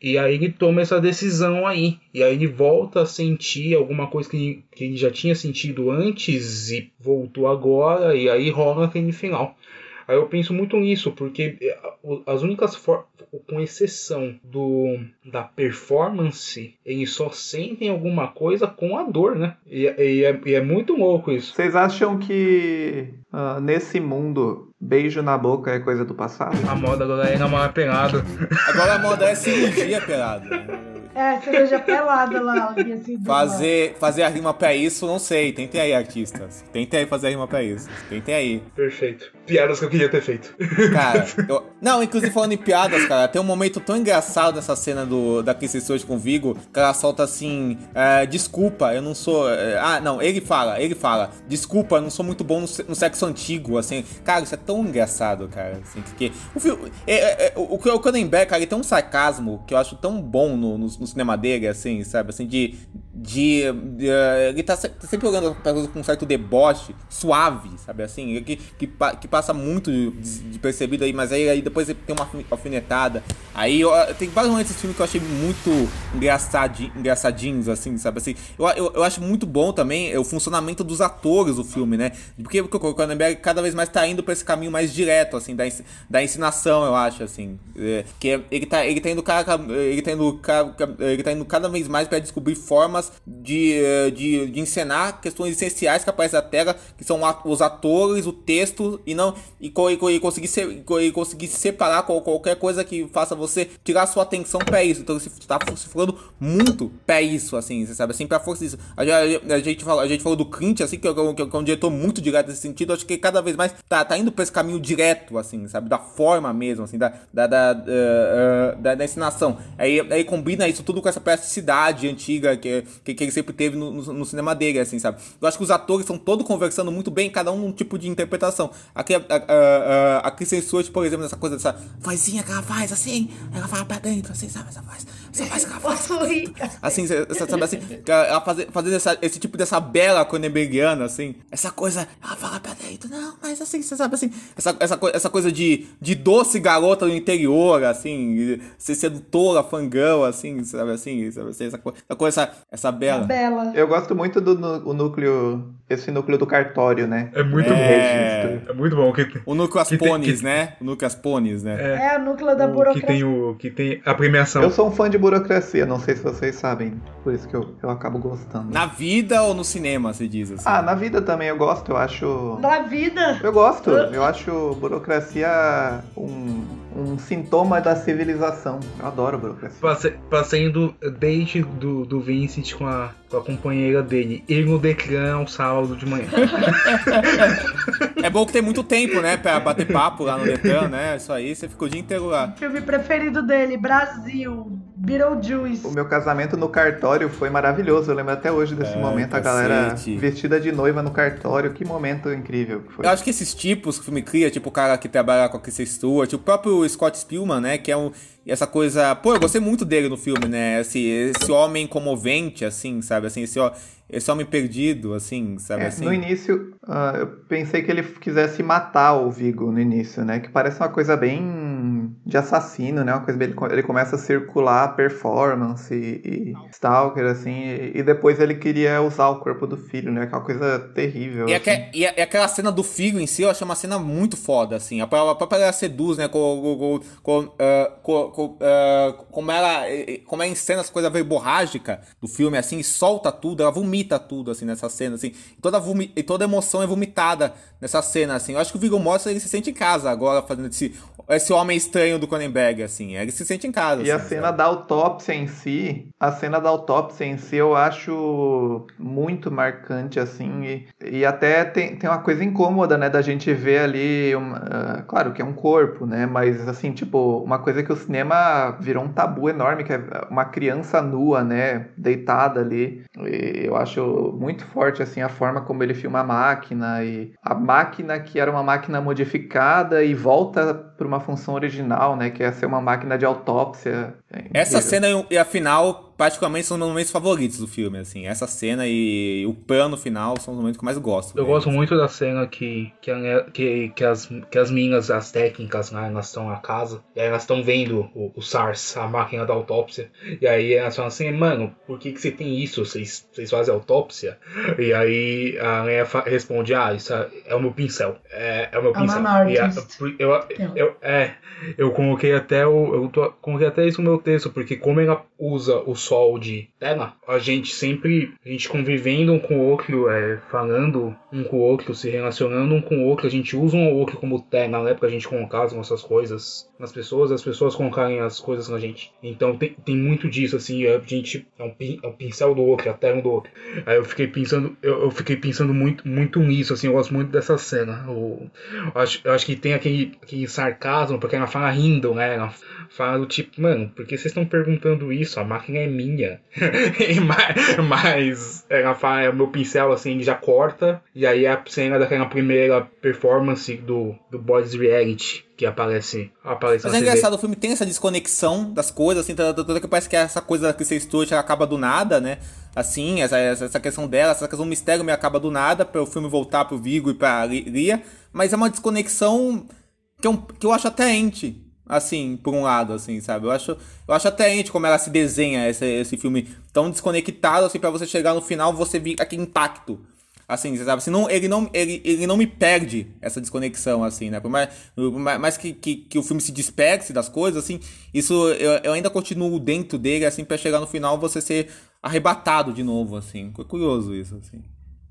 E aí ele toma essa decisão aí. E aí ele volta a sentir alguma coisa que ele, que ele já tinha sentido antes e voltou agora. E aí rola aquele final. Aí eu penso muito nisso, porque eh, as únicas formas, com exceção do da performance, eles só sentem alguma coisa com a dor, né? E, e, é, e é, muito louco isso. Vocês acham que uh, nesse mundo beijo na boca é coisa do passado? A moda agora é namorar pelado. Agora a moda é cirurgia pelado. É, cerveja pelada lá. Assim, fazer, fazer a rima pra isso, não sei. Tentem aí, artistas. Tentem aí fazer a rima pra isso. Tentem aí. Perfeito. Piadas que eu queria ter feito. Cara, eu... não, inclusive falando em piadas, cara, tem um momento tão engraçado nessa cena do, da Kristen Stewart com o Vigo, que ela solta assim, é, desculpa, eu não sou... É... ah, não, ele fala, ele fala, desculpa, eu não sou muito bom no, no sexo antigo, assim. Cara, isso é tão engraçado, cara, assim, porque... O, filme, é, é, é o, o Cronenberg, cara, ele tem um sarcasmo que eu acho tão bom no, no no cinema dele, assim, sabe? Assim, de. De, de uh, ele tá, tá sempre olhando pra coisa com um certo deboche, suave, sabe? Assim, que, que, que passa muito de percebido aí, mas aí, aí depois tem uma alfinetada. Aí eu, tem vários momentos desse filme que eu achei muito engraçadinho, engraçadinhos, assim, sabe? Assim, eu, eu, eu acho muito bom também é, o funcionamento dos atores do filme, né? Porque, o Cronenberg cada vez mais tá indo pra esse caminho mais direto, assim, da, da ensinação, eu acho, assim. É, que ele tá, ele tá indo cara, ele tá indo cara, ele tá indo cada vez mais para descobrir formas de, eh, de, de encenar questões essenciais que aparecem na tela, que são os atores, o texto, e não e, e, e conseguir, ser, e conseguir separar qualquer coisa que faça você tirar sua atenção para isso. Então você está se falando muito para isso, assim, você sabe, assim, para força isso. A, a, a, gente falou, a gente falou do Clint, assim, que é, que, que é um diretor muito direto nesse sentido, acho que cada vez mais tá, tá indo para esse caminho direto, assim, sabe, da forma mesmo, assim, da, da, da, uh, uh, da, da. Aí, aí combina isso tudo com essa plasticidade antiga que, que, que ele sempre teve no, no, no, cinema dele, assim, sabe? Eu acho que os atores estão todos conversando muito bem, cada um um tipo de interpretação. Aqui a, a, a, a Kristen Stewart, por exemplo, nessa coisa dessa vozinha que ela faz, assim, ela fala pra dentro, assim, sabe? Essa voz, essa voz que ela faz. Assim, sabe assim, ela fazer, fazer essa, esse tipo dessa bela Cronenbergiana, assim, essa coisa, ela fala pra dentro, não, mas assim, você sabe assim, essa, essa, essa coisa de, de doce garota do interior, assim, ser sedutora, fangão, assim, sabe assim, sabe assim, essa, essa coisa, essa, essa bela. bela. Eu gosto muito do o núcleo, esse núcleo do cartório, né? É muito é... bom. É muito bom. Que, o núcleo Aspones, que... né? O núcleo Aspones, né? É, é o núcleo da burocracia. Que tem, o, que tem a premiação. Eu sou um fã de burocracia, não sei se vocês sabem, por isso que eu, eu acabo gostando. Na vida ou no cinema, se diz assim? Ah, na vida também eu gosto, eu acho... Na vida? Eu gosto, eu acho burocracia um um sintoma da civilização. Eu adoro burocracia. Passe, passei indo date do, do Vincent com a, com a companheira dele, ir no Declan ao sábado de manhã. é bom que tem muito tempo, né, pra bater papo lá no Declan, né? Isso aí, você ficou o dia inteiro lá. Filme preferido dele, Brasil. Beetlejuice. O meu casamento no cartório foi maravilhoso. Eu lembro até hoje desse é, momento, cacete. a galera vestida de noiva no cartório. Que momento incrível que foi. Eu acho que esses tipos que o filme cria, tipo o cara que trabalha com a Kristen Stewart, o próprio Scott Spielman, né, que é um essa coisa, pô, eu gostei muito dele no filme, né? Esse, esse homem comovente assim, sabe? Assim, esse, esse homem perdido, assim, sabe é, assim? No início, uh, eu pensei que ele quisesse matar o Vigo no início, né? Que parece uma coisa bem de assassino, né? Uma coisa bem, ele começa a circular performance e, e stalker, assim, e, e, depois ele queria usar o corpo do filho, né? Que é coisa terrível. E, assim. aqua, e, aquela cena do filho em si, eu achei uma cena muito foda, assim. A própria ela seduz, né? Com, com, com, uh, com, uh, como ela como ela encena as coisas verborrágica do filme, assim, solta tudo, ela vomita tudo, assim, nessa cena, assim. E toda, e toda emoção é vomitada nessa cena, assim. Eu acho que o Viggo Mortensen, ele se sente em casa agora, fazendo esse, esse homem estranho do Cronenberg, assim. Ele se sente em casa. E assim, a cena sabe? da autópsia em si, a cena da autópsia em si, eu acho muito marcante, assim. E, e até tem, tem uma coisa incômoda, né, da gente ver ali, uma, uh, claro que é um corpo, né, mas, assim, tipo, uma coisa que o cinema virou um tabu enorme, que é uma criança nua, né, deitada ali. E eu acho muito forte assim a forma como ele filma a máquina e a máquina que era uma máquina modificada e volta por uma função original, né? Que é ser uma máquina de autópsia. É Essa cena e a final, praticamente, são os meus momentos favoritos do filme, assim. Essa cena e o plano final são os momentos que eu mais gosto. Eu gosto muito da cena que, que, a- que, que, as, que as minas, as técnicas, né, elas estão na casa, e aí elas estão vendo o, o SARS, a máquina da autópsia, e aí elas falam assim, mano, por que, que você tem isso? Vocês, vocês fazem autópsia? E aí a Leia responde, ah, isso é, é o meu pincel. É, é o meu I'm pincel. an E a- artist. eu, eu, é, eu coloquei até o. Eu tô- coloquei até isso no meu texto, porque como ela usa o sol de tela, a gente sempre. A gente convivendo um com o outro, é, falando um com o outro, se relacionando um com o outro, a gente usa um outro como tela, né? Pra gente colocar as nossas coisas nas pessoas, as pessoas colocarem as coisas na gente. Então tem, tem muito disso, assim, a gente. É um, é um pincel do outro, é a tela do outro. Aí eu fiquei pensando, eu, eu fiquei pensando muito, muito nisso, assim, eu gosto muito dessa cena. Eu, eu acho, eu acho que tem aquele, aquele sarcasmo, porque ela fala rindo, né? Ela fala do tipo, mano, por que vocês estão perguntando isso? A máquina é minha. Ma- Mas ela fala, é o meu pincel, assim, já corta. E aí a cena daquela primeira performance do, do Boys Reality, que aparece, aparece Mas é engraçado, o filme tem essa desconexão das coisas, assim, toda que parece que essa coisa Kristen Stewart ela acaba do nada, né? Assim, essa, essa, questão dela, essa questão do mistério meio acaba do nada, para o filme voltar pro Vigo e pra Li- Lia, mas é uma desconexão que, é um, que eu acho atraente, assim, por um lado, assim, sabe? Eu acho, eu acho atraente como ela se desenha esse, esse filme tão desconectado, assim, para você chegar no final você vir aquele impacto. Assim, sabe? Assim, não, ele, não, ele, ele não me perde essa desconexão, assim, né? Por mais, mais que, que, que o filme se disperse das coisas, assim, isso eu, eu ainda continuo dentro dele, assim, pra chegar no final você ser arrebatado de novo, assim. É curioso isso, assim.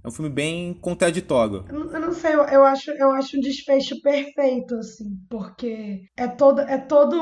É um filme bem contraditório. Eu não- sei, eu, acho, eu acho um desfecho perfeito, assim, porque é todo, é todo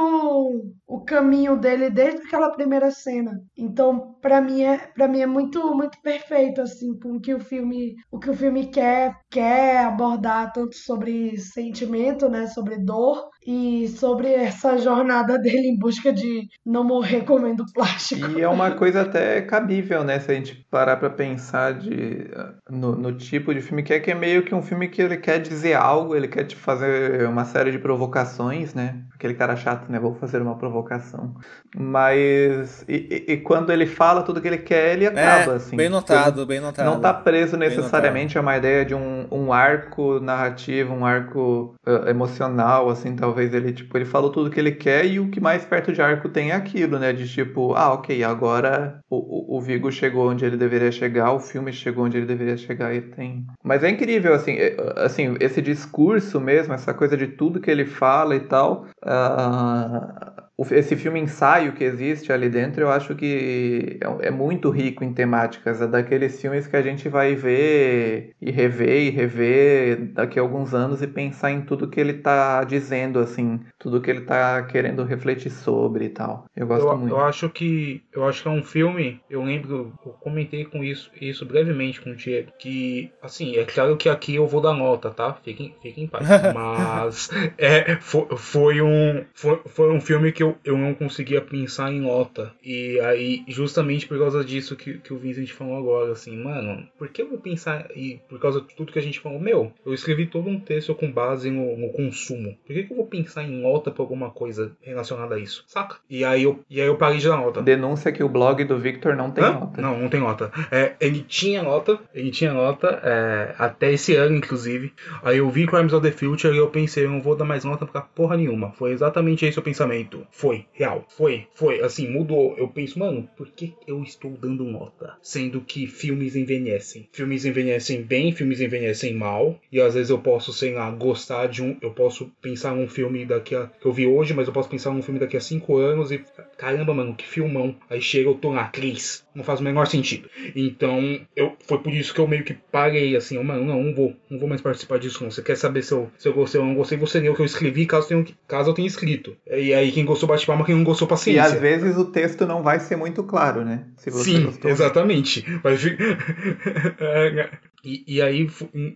o caminho dele desde aquela primeira cena. Então, pra mim é, para mim é muito, muito perfeito, assim, com o que o filme, o que o filme quer, quer abordar tanto sobre sentimento, né, sobre dor e sobre essa jornada dele em busca de não morrer comendo plástico. E é uma coisa até cabível, né? Se a gente parar pra pensar de, no, no tipo de filme que é, que é meio que um filme que ele quer dizer algo, ele quer te fazer uma série de provocações, né? Aquele cara chato, né? Vou fazer uma provocação. Mas. E, e- e quando ele fala tudo que ele quer, ele acaba, é, assim. bem notado, bem notado. Não tá preso necessariamente a uma ideia de um, um arco narrativo, um arco eh, emocional, assim, talvez ele, tipo, ele falou tudo que ele quer e o que mais perto de arco tem é aquilo, né? De tipo, ah, ok, agora o, o, Vigo chegou onde ele deveria chegar, o filme chegou onde ele deveria chegar e tem. Mas é incrível, assim, eh, assim, esse discurso mesmo, essa coisa de tudo que ele fala e tal. o- esse filme ensaio que existe ali dentro, eu acho que é, é muito rico em temáticas. É daqueles filmes que a gente vai ver e rever e rever daqui a alguns anos e pensar em tudo que ele tá dizendo, assim, tudo que ele tá querendo refletir sobre e tal. Eu gosto eu, muito. eu acho que eu acho que é um filme. Eu lembro, eu comentei com isso, isso brevemente com o Diego, que assim é claro que aqui eu vou dar nota, tá? Fiquem, fiquem em paz. Mas é, foi, foi um foi, foi um filme que eu, eu não conseguia pensar em nota e aí justamente por causa disso que, que o Vincent falou agora, assim, mano, por que eu vou pensar e por causa de tudo que a gente falou, meu, eu escrevi todo um texto com base no, no consumo. Por que, que eu vou pensar em nota pra alguma coisa relacionada a isso? Saca? E aí eu, e aí eu parei de dar nota. Denúncia que o blog do Victor não tem Hã? nota. Não, não tem nota. É, ele tinha nota, ele tinha nota, é, até esse ano, inclusive. Aí eu vi Crimes of the Future e eu pensei, eu não vou dar mais nota pra porra nenhuma. Foi exatamente esse o pensamento. Foi, real. Foi, foi. Assim, mudou. Eu penso, mano, por que eu estou dando nota? Sendo que filmes envelhecem. Filmes envelhecem bem, filmes envelhecem mal. E às vezes eu posso, sei lá, gostar de um. Eu posso pensar num filme daqui a. que eu vi hoje, mas eu posso pensar num filme daqui a cinco anos e. Caramba, mano, que filmão. Aí chega, eu tô lá, Cris. Não faz o menor sentido. Então, eu, foi por isso que eu meio que parei, assim, eu, mano, não, não vou, não vou mais participar disso, não. Você quer saber se eu, se eu gostei ou não gostei, você lê o que eu escrevi, caso, tenha, caso eu tenha escrito. E aí, quem gostou bate palma, quem não gostou, E paciência. às vezes o texto não vai ser muito claro, né? Se você Sim, gostou. exatamente. Vai fi- É, E, e aí,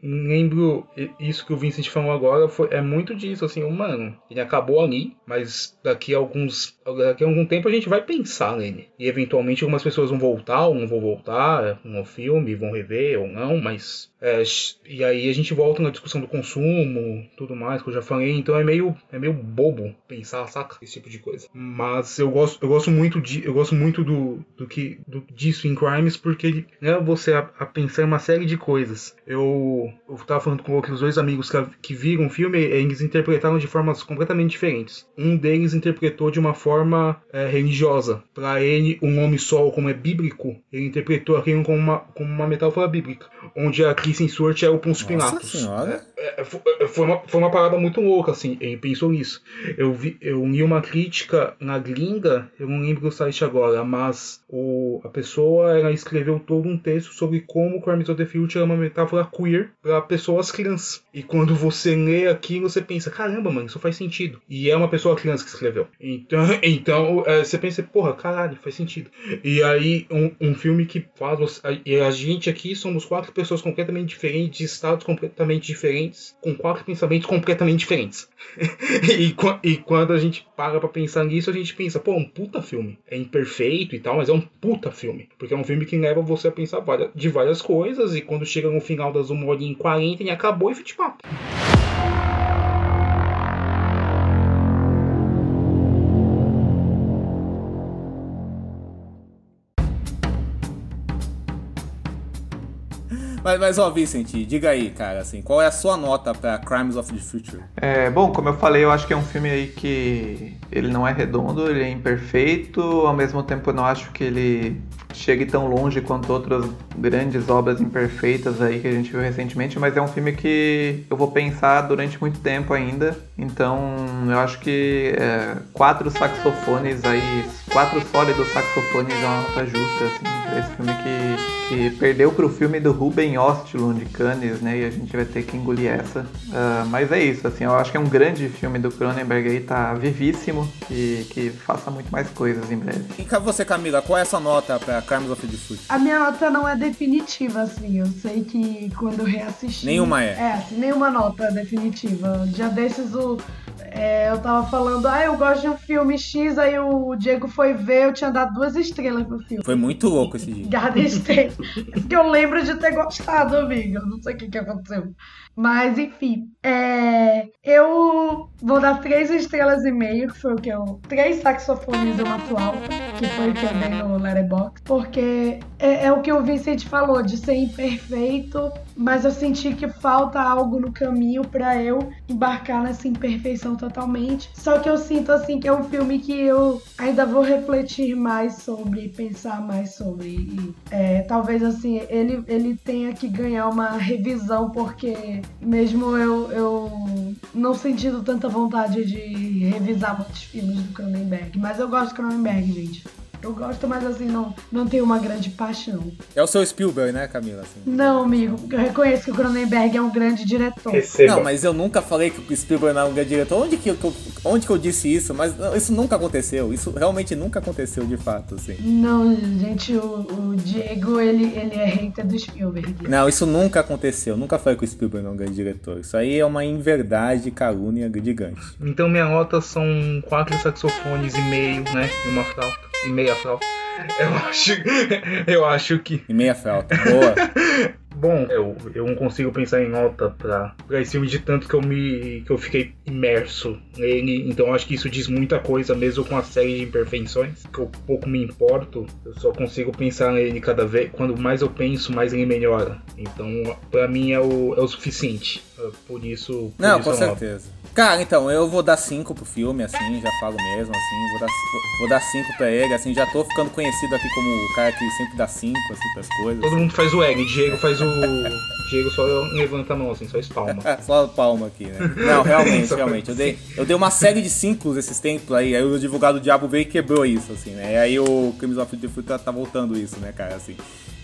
lembro, isso que o Vincent falou agora, foi, é muito disso, assim, mano, ele acabou ali, mas daqui a alguns, daqui a algum tempo a gente vai pensar nele. E eventualmente algumas pessoas vão voltar ou não vão voltar no filme, vão rever ou não, mas... é, e aí a gente volta na discussão do consumo, tudo mais, que eu já falei, então é meio, é meio bobo pensar, saca? Esse tipo de coisa. Mas eu gosto, eu gosto muito de, eu gosto muito do, do que do, disso em Crimes porque leva você a, a pensar uma série de coisas. Eu, eu tava falando com outros dois amigos que, que viram o filme, e eles interpretaram de formas completamente diferentes. Um deles interpretou de uma forma é, religiosa. Para ele, o nome Sol, como é bíblico, ele interpretou aquilo como uma, como uma metáfora bíblica, onde a Kristen Stewart é o Nossa Pilatos. senhora. É, foi, foi uma, foi uma parada muito louca, assim, ele pensou nisso. Eu, vi, eu li uma crítica na gringa, eu não lembro do site agora, mas o, a pessoa ela escreveu todo um texto sobre como Crimes of the Future é uma metáfora queer para pessoas crianças. E quando você lê aquilo, você pensa, caramba, mano, isso faz sentido. E é uma pessoa criança que escreveu. Então, então é, você pensa, porra, caralho, faz sentido. E aí, um, um filme que faz. E a gente aqui somos quatro pessoas completamente diferentes, de estados completamente diferentes, com quatro pensamentos completamente diferentes. e, e quando a gente para pra pensar nisso, a gente pensa, pô, um puta filme. É imperfeito e tal, mas é um puta filme. Porque é um filme que leva você a pensar de várias coisas, e quando chega no final das 1 hora e 40 e acabou e fim de Mas, mas ó, Vincent, diga aí, cara, assim, qual é a sua nota pra Crimes of the Future? É, bom, como eu falei, eu acho que é um filme aí que ele não é redondo, ele é imperfeito, ao mesmo tempo eu não acho que ele chegue tão longe quanto outras grandes obras imperfeitas aí que a gente viu recentemente, mas é um filme que eu vou pensar durante muito tempo ainda, então eu acho que é, quatro saxofones aí, quatro sólidos saxofones é uma nota justa, assim, esse filme que, que perdeu pro filme do Ruben Ostlund de Cannes, né, e a gente vai ter que engolir essa, Ah, mas é isso, assim, eu acho que é um grande filme do Cronenberg aí, tá vivíssimo, e que faça muito mais coisas em breve. E você, Camila, qual é a sua nota pra Crimes of the Future? A minha nota não é definitiva, assim. Eu sei que quando eu reassisti. Nenhuma é. É, assim, nenhuma nota definitiva. Já desses o. é, eu tava falando, ah, eu gosto de um filme X, aí o Diego foi ver, eu tinha dado duas estrelas pro filme. Foi muito louco esse dia. Garden State. Porque eu lembro de ter gostado, amiga. Eu não sei o que, que aconteceu. Mas, enfim. é, eu vou dar três estrelas e meio, que foi o que eu. Três saxofones e uma flauta, que foi o que eu dei no Letterboxd. Porque é, é o que o Vincent falou, de ser imperfeito, mas eu senti que falta algo no caminho pra eu embarcar nessa imperfeição totalmente. Só que eu sinto, assim, que é um filme que eu ainda vou refletir mais sobre, pensar mais sobre. E, é, talvez, assim, ele, ele tenha que ganhar uma revisão, porque mesmo eu, eu não sentindo tanta vontade de revisar muitos filmes do Cronenberg. Mas eu gosto do Cronenberg, gente. Eu gosto, mas assim, não, não tenho uma grande paixão. É o seu Spielberg, né, Camila? assim? Não, amigo, eu reconheço que o Cronenberg é um grande diretor. Receba. Não, mas eu nunca falei que o Spielberg não é um grande diretor. Onde que, eu- que eu, onde que eu disse isso? Mas não, isso nunca aconteceu. Isso realmente nunca aconteceu de fato, assim. Não, gente, o, o Diego, ele, ele é hater do Spielberg. Não, isso nunca aconteceu. Nunca falei que o Spielberg não é um grande diretor. Isso aí é uma inverdade, calúnia gigante. Então minha nota são quatro saxofones e meio, né? E uma flauta. E meia flauta. Eu acho. Eu acho que. E meia falta. Boa. Bom, eu, eu não consigo pensar em nota pra, pra esse filme de tanto que eu me. que eu fiquei imerso nele. Então eu acho que isso diz muita coisa, mesmo com a série de imperfeições. Que eu pouco me importo. Eu só consigo pensar nele cada vez. Quando mais eu penso, mais ele melhora. Então, pra mim é o, é o suficiente. Por isso. Por Não, isso com certeza. Cara, então, eu vou dar 5 pro filme, assim, já falo mesmo, assim, vou dar, vou dar 5 pra ele, assim, já tô ficando conhecido aqui como o cara que sempre dá 5, assim, pras coisas. Todo mundo faz o L, Diego faz o. Diego só levanta a mão assim, só espalma. É, só palma aqui, né? Não, realmente, realmente. Eu dei, eu dei uma série de 5 esses tempos aí, aí o advogado do diabo veio e quebrou isso, assim, né? E aí o Crimes of the Future tá, tá voltando isso, né, cara, assim.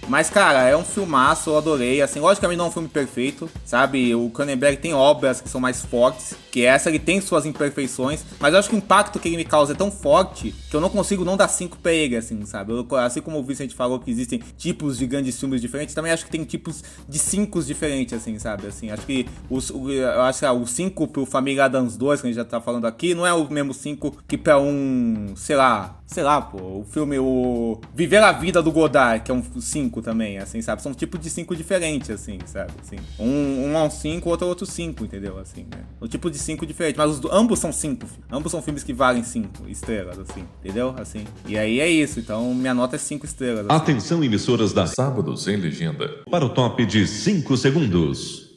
Mas, cara, é um filmaço, eu adorei. Assim, logicamente não é um filme perfeito, sabe? O Cronenberg tem obras que são mais fortes, que essa ele tem suas imperfeições, mas eu acho que o impacto que ele me causa é tão forte que eu não consigo não dar cinco pra ele, assim, sabe? Eu, assim como o Vicente falou que existem tipos de grandes filmes diferentes, também acho que tem tipos de cinco diferentes, assim, sabe? Assim, acho que os, o, eu acho que ah, o cinco pro Família Adams 2, que a gente já tá falando aqui, não é o mesmo cinco que pra um, sei lá, sei lá, pô, o filme o Viver a Vida do Godard, que é um 5 também, assim, sabe? São tipos de 5 diferentes, assim, sabe? Assim, um, um é um 5, outro é outro 5, entendeu? Assim, né? Um tipo de 5 diferente, mas os, ambos são 5. Ambos são filmes que valem 5 estrelas, assim, entendeu? Assim. E aí é isso, então minha nota é 5 estrelas. Assim. Atenção, emissoras da Sábado Sem Legenda. Para o top de 5 segundos.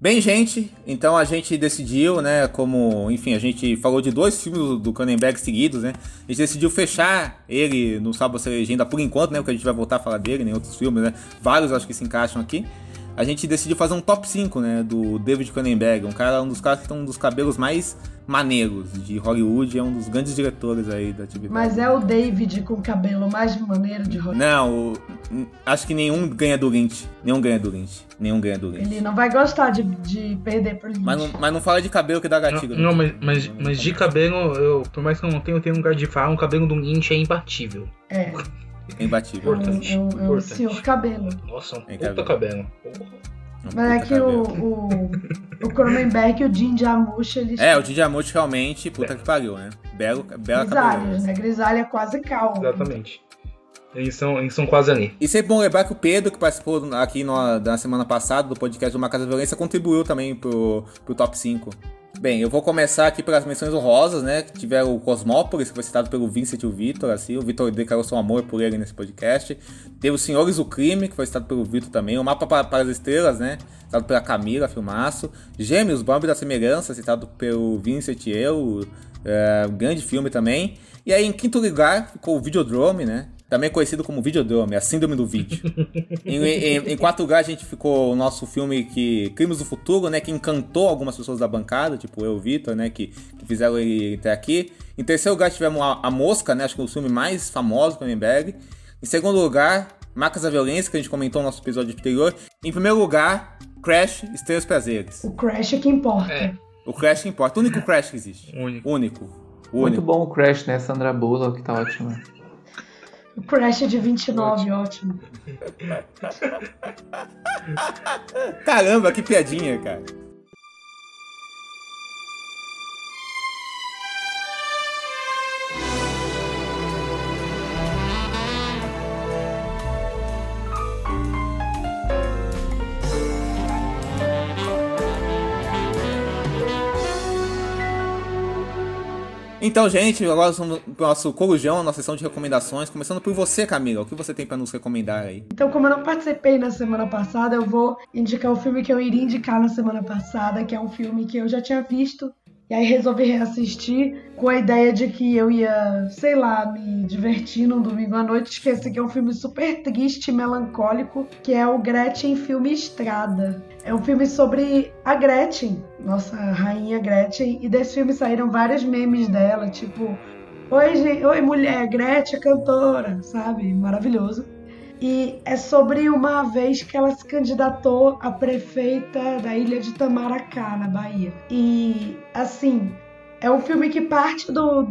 Bem, gente, então a gente decidiu, né, como, enfim, a gente falou de dois filmes do, Cronenberg seguidos, né, a gente decidiu fechar ele no Sábado Sem Legenda por enquanto, né, porque a gente vai voltar a falar dele, né, outros filmes, né, vários acho que se encaixam aqui. A gente decidiu fazer um top 5, né, do David Cronenberg, um cara, um dos caras que tem um dos cabelos mais maneiros de Hollywood, é um dos grandes diretores aí da atividade. Mas é o David com o cabelo mais maneiro de Hollywood. Não, acho que nenhum ganha do Lynch. Nenhum ganha do Lynch. Nenhum ganha do Lynch. Ele não vai gostar de, de perder pro Lynch. Mas não, mas não fala de cabelo que dá gatilho. Não, não mas, mas, mas de cabelo, eu, por mais que eu não tenha, eu tenho um lugar de falar, um cabelo do Lynch é imbatível. É. É imbatível. É um, é um, é um senhor cabelo. Nossa, um É puta cabelo. cabelo. Um Mas é que o, cabelo. o, o Cronenberg e o Jim Jarmusch, eles É, o Didi Amute realmente, puta que pariu, né? Belo, bela cabelo. grisalhos, né? Grisalha quase calmo. Exatamente. Eles são, eles são quase ali. E sempre bom lembrar que o Pedro, que participou aqui no, da semana passada do podcast do Uma Casa da Violência, contribuiu também pro, pro top 5. Bem, eu vou começar aqui pelas menções honrosas, né? Que tiveram o Cosmópolis, que foi citado pelo Vincent e o Vitor, assim. O Vitor declarou seu amor por ele nesse podcast. Teve os Senhores do Crime, que foi citado pelo Vitor também. O Mapa para, para as Estrelas, né? Citado pela Camila, filmaço. Gêmeos, Bombe da Semelhança, citado pelo Vincent e eu. É, grande filme também. E aí, em quinto lugar, ficou o Videodrome, né? Também conhecido como Videodrome, a síndrome do vídeo. em, em, em quarto lugar, a gente ficou o nosso filme que Crimes do Futuro, né? Que encantou algumas pessoas da bancada, tipo eu e o Vitor, né? Que, que fizeram ele até aqui. Em terceiro lugar, tivemos a, a Mosca, né? Acho que é o filme mais famoso do Cronenberg. Em segundo lugar, Marcas da Violência, que a gente comentou no nosso episódio anterior. Em primeiro lugar, Crash, Estrelas Prazeres. O Crash é que importa. É. O Crash que importa. O único Crash que existe. Único. Único. O Muito único. bom o Crash, né? Sandra Bullock, tá ótimo. O Crash de 29, ótimo. Caramba, que piadinha, cara. Então, gente, agora vamos nosso corujão, nossa sessão de recomendações. Começando por você, Camila. O que você tem pra nos recomendar aí? Então, como eu não participei na semana passada, eu vou indicar o filme que eu iria indicar na semana passada, que é um filme que eu já tinha visto. E aí resolvi reassistir com a ideia de que eu ia, sei lá, me divertir num domingo à noite. Esqueci que é um filme super triste e melancólico, que é o Gretchen Filme Estrada. É um filme sobre a Gretchen, nossa rainha Gretchen, e desse filme saíram vários memes dela, tipo, Oi, gente, oi mulher, Gretchen, a cantora, sabe? Maravilhoso. E é sobre uma vez que ela se candidatou a prefeita da ilha de Tamaracá, na Bahia. E, assim, é um filme que parte do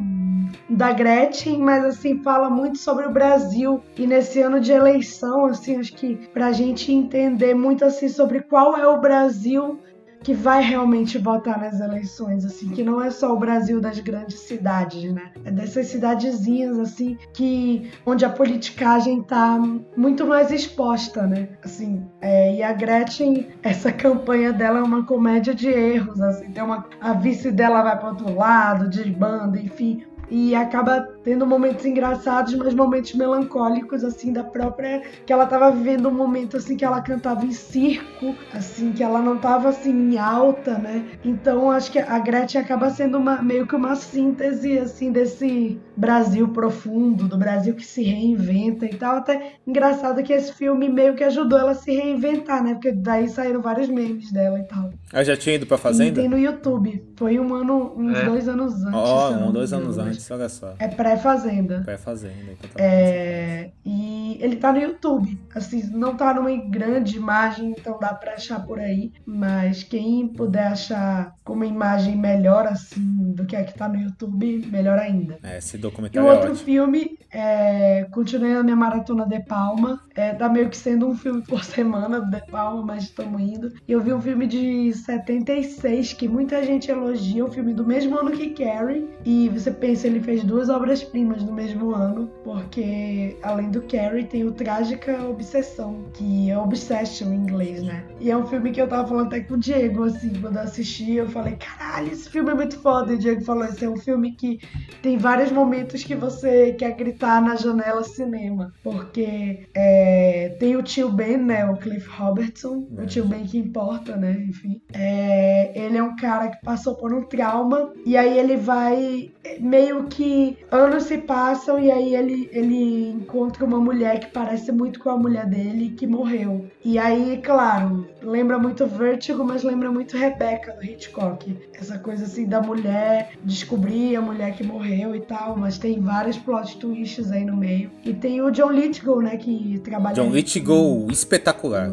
da Gretchen, mas assim fala muito sobre o Brasil e nesse ano de eleição, assim, acho que pra gente entender muito assim sobre qual é o Brasil que vai realmente votar nas eleições, assim, que não é só o Brasil das grandes cidades, né? É dessas cidadezinhas, assim, que onde a politicagem tá muito mais exposta, né? Assim, é, e a Gretchen, essa campanha dela é uma comédia de erros, assim, tem uma a vice dela vai para outro lado, de banda, enfim, e acaba tendo momentos engraçados, mas momentos melancólicos, assim, da própria. Que ela tava vivendo um momento, assim, que ela cantava em circo, assim, que ela não tava, assim, em alta, né? Então acho que a Gretchen acaba sendo uma, meio que uma síntese, assim, desse Brasil profundo, do Brasil que se reinventa e tal. Até engraçado que esse filme meio que ajudou ela a se reinventar, né? Porque daí saíram vários memes dela e tal. Ela já tinha ido pra E Fazenda? tem no YouTube. Foi um ano, uns É. dois anos antes. Ó, não um, dois anos antes, olha só. É pré-fazenda. Pré-Fazenda. Então tá É, e ele tá no YouTube. Assim, não tá numa grande imagem, então dá pra achar por aí. Mas quem puder achar com uma imagem melhor, assim, do que a que tá no YouTube, melhor ainda. É, esse E o documentário é outro filme, é, continuei a minha maratona de Palma. É, tá meio que sendo um filme por semana de Palma, mas estamos indo. E eu vi um filme de 76 que muita gente elogia, um filme do mesmo ano que Carrie. E você pensa, ele fez duas obras-primas no mesmo ano, porque além do Carrie tem o Trágica Obsessão, que é Obsession em inglês, né? E é um filme que eu tava falando até com o Diego, assim, quando eu assisti, eu falei, caralho, esse filme é muito foda. E o Diego falou, esse é um filme que tem vários momentos que você quer gritar na janela cinema. Porque é, tem o tio Ben, né? O Cliff Robertson. O tio Ben que importa, né? Enfim. É, ele é um cara que passou por um trauma. E aí ele vai. Meio que anos se passam e aí ele, ele encontra uma mulher que parece muito com a mulher dele que morreu. E aí, claro, lembra muito Vertigo, mas lembra muito Rebecca do Hitchcock. Essa coisa assim da mulher descobrir a mulher que morreu e tal, mas tem vários plot twists aí no meio. E tem o John Lithgow, né, que trabalha John Lithgow, espetacular.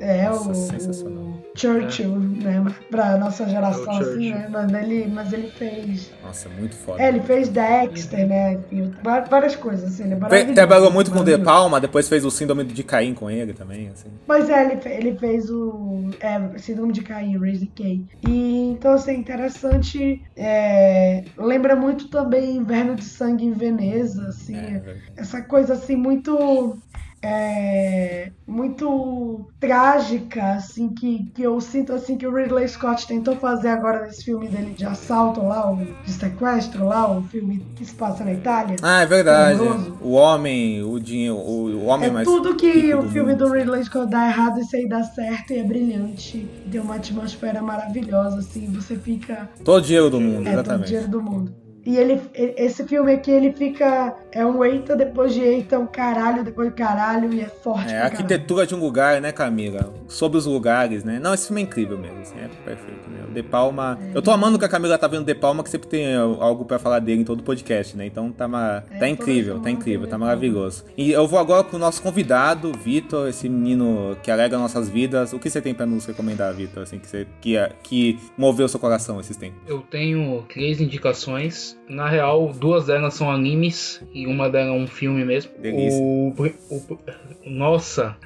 é, Nossa, o, sensacional. Churchill, né? Pra nossa geração, É assim, né? Mas ele, mas ele fez. Nossa, muito foda. É, ele fez Dexter, né? E várias coisas, assim. Ele é Trabalhou muito com o De. Palma, depois fez o Síndrome de Caim com ele também, assim. Pois é, ele, ele fez o é, Síndrome de Caim, Raising K. E então, assim, interessante. é, lembra muito também Inverno de Sangue em Veneza, assim. É, velho. essa coisa assim muito é, muito trágica assim que, que eu sinto assim que o Ridley Scott tentou fazer agora nesse filme dele de assalto lá o de sequestro lá o filme que se passa na Itália Ah, é verdade. O homem, o dinheiro, o, o homem é mais. tudo que o filme mundo, do assim. Ridley Scott dá errado e aí dá certo e é brilhante tem uma atmosfera maravilhosa assim você fica Todo dinheiro do mundo, é todo exatamente. dinheiro do mundo e ele, esse filme aqui, ele fica. É um eita, depois de eita, um caralho, depois de caralho, e é forte. É a caralho. arquitetura de um lugar, né, Camila? Sobre os lugares, né? Não, esse filme é incrível mesmo, assim, é perfeito, né? O De Palma. Eu tô amando que a Camila tá vendo De Palma, que sempre tem algo pra falar dele em todo podcast, né? Então tá, ma... É, tá incrível, tá incrível, tá De Palma. maravilhoso. E eu vou agora pro nosso convidado, Vitor, esse menino que alegra nossas vidas. O que você tem pra nos recomendar, Vitor, assim, que, você... que, que moveu seu coração esses tempos? Eu tenho três indicações. Na real, duas delas são animes e uma delas é um filme mesmo. Delícia. O, o- nossa,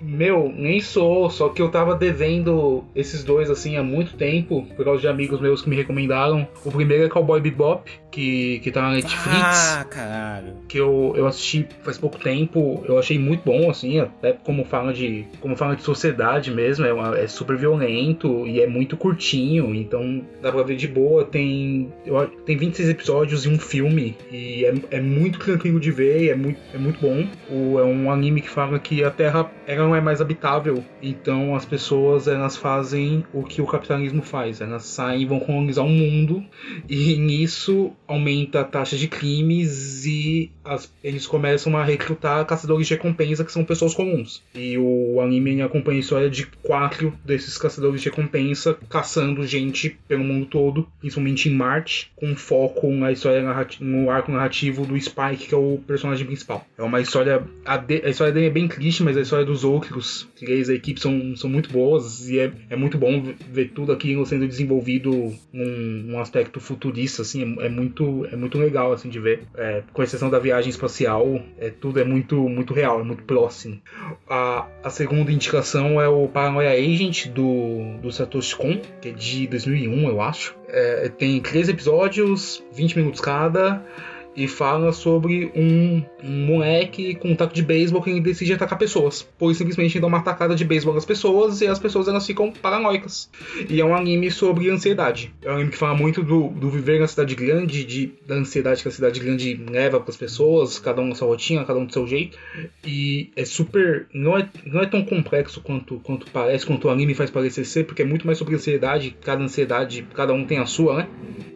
meu, nem sou, só que eu tava devendo esses dois assim há muito tempo, por causa de amigos meus que me recomendaram. O primeiro é Cowboy Bebop, que, que tá na Netflix. Ah, caralho. que eu, eu assisti faz pouco tempo, eu achei muito bom, assim, até como fala de, como fala de sociedade mesmo, é, uma- é super violento e é muito curtinho, então dá pra ver de boa, tem, eu tem 26 episódios e um filme, e é, é muito tranquilo de ver, e é muito, é muito bom. O, é um anime que fala que a Terra ela não é mais habitável, então as pessoas elas fazem o que o capitalismo faz, elas saem e vão colonizar o mundo, e nisso aumenta a taxa de crimes e as- eles começam a recrutar caçadores de recompensa que são pessoas comuns. E o anime acompanha a história de quatro desses caçadores de recompensa caçando gente pelo mundo todo, principalmente em Marte, com foco na história no arco narrativo do Spike, que é o personagem principal. É uma história. A, de- a história dele é bem triste, mas a história dos outros três da equipe são, são muito boas e é, é muito bom ver- tudo aquilo sendo desenvolvido num, num aspecto futurista, assim, é, é muito, é muito legal assim de ver. É, com exceção da viagem espacial, é, tudo é muito, muito real, é muito próximo. A, a segunda indicação é o Paranoia Agent do, do Satoshi Kon, que é de 2001, eu acho. É, tem três episódios, 20 minutos cada. E fala sobre um, um moleque com um taco de beisebol que decide atacar pessoas. Pois simplesmente dá uma atacada de beisebol nas pessoas e as pessoas elas ficam paranoicas. E é um anime sobre ansiedade. É um anime que fala muito do, do viver na cidade grande, de, da ansiedade que a cidade grande leva para as pessoas, cada um na sua rotina, cada um do seu jeito. E é super. Não é, não é tão complexo quanto, quanto parece, quanto o anime faz parecer ser, porque é muito mais sobre ansiedade. Cada ansiedade, cada um tem a sua, né?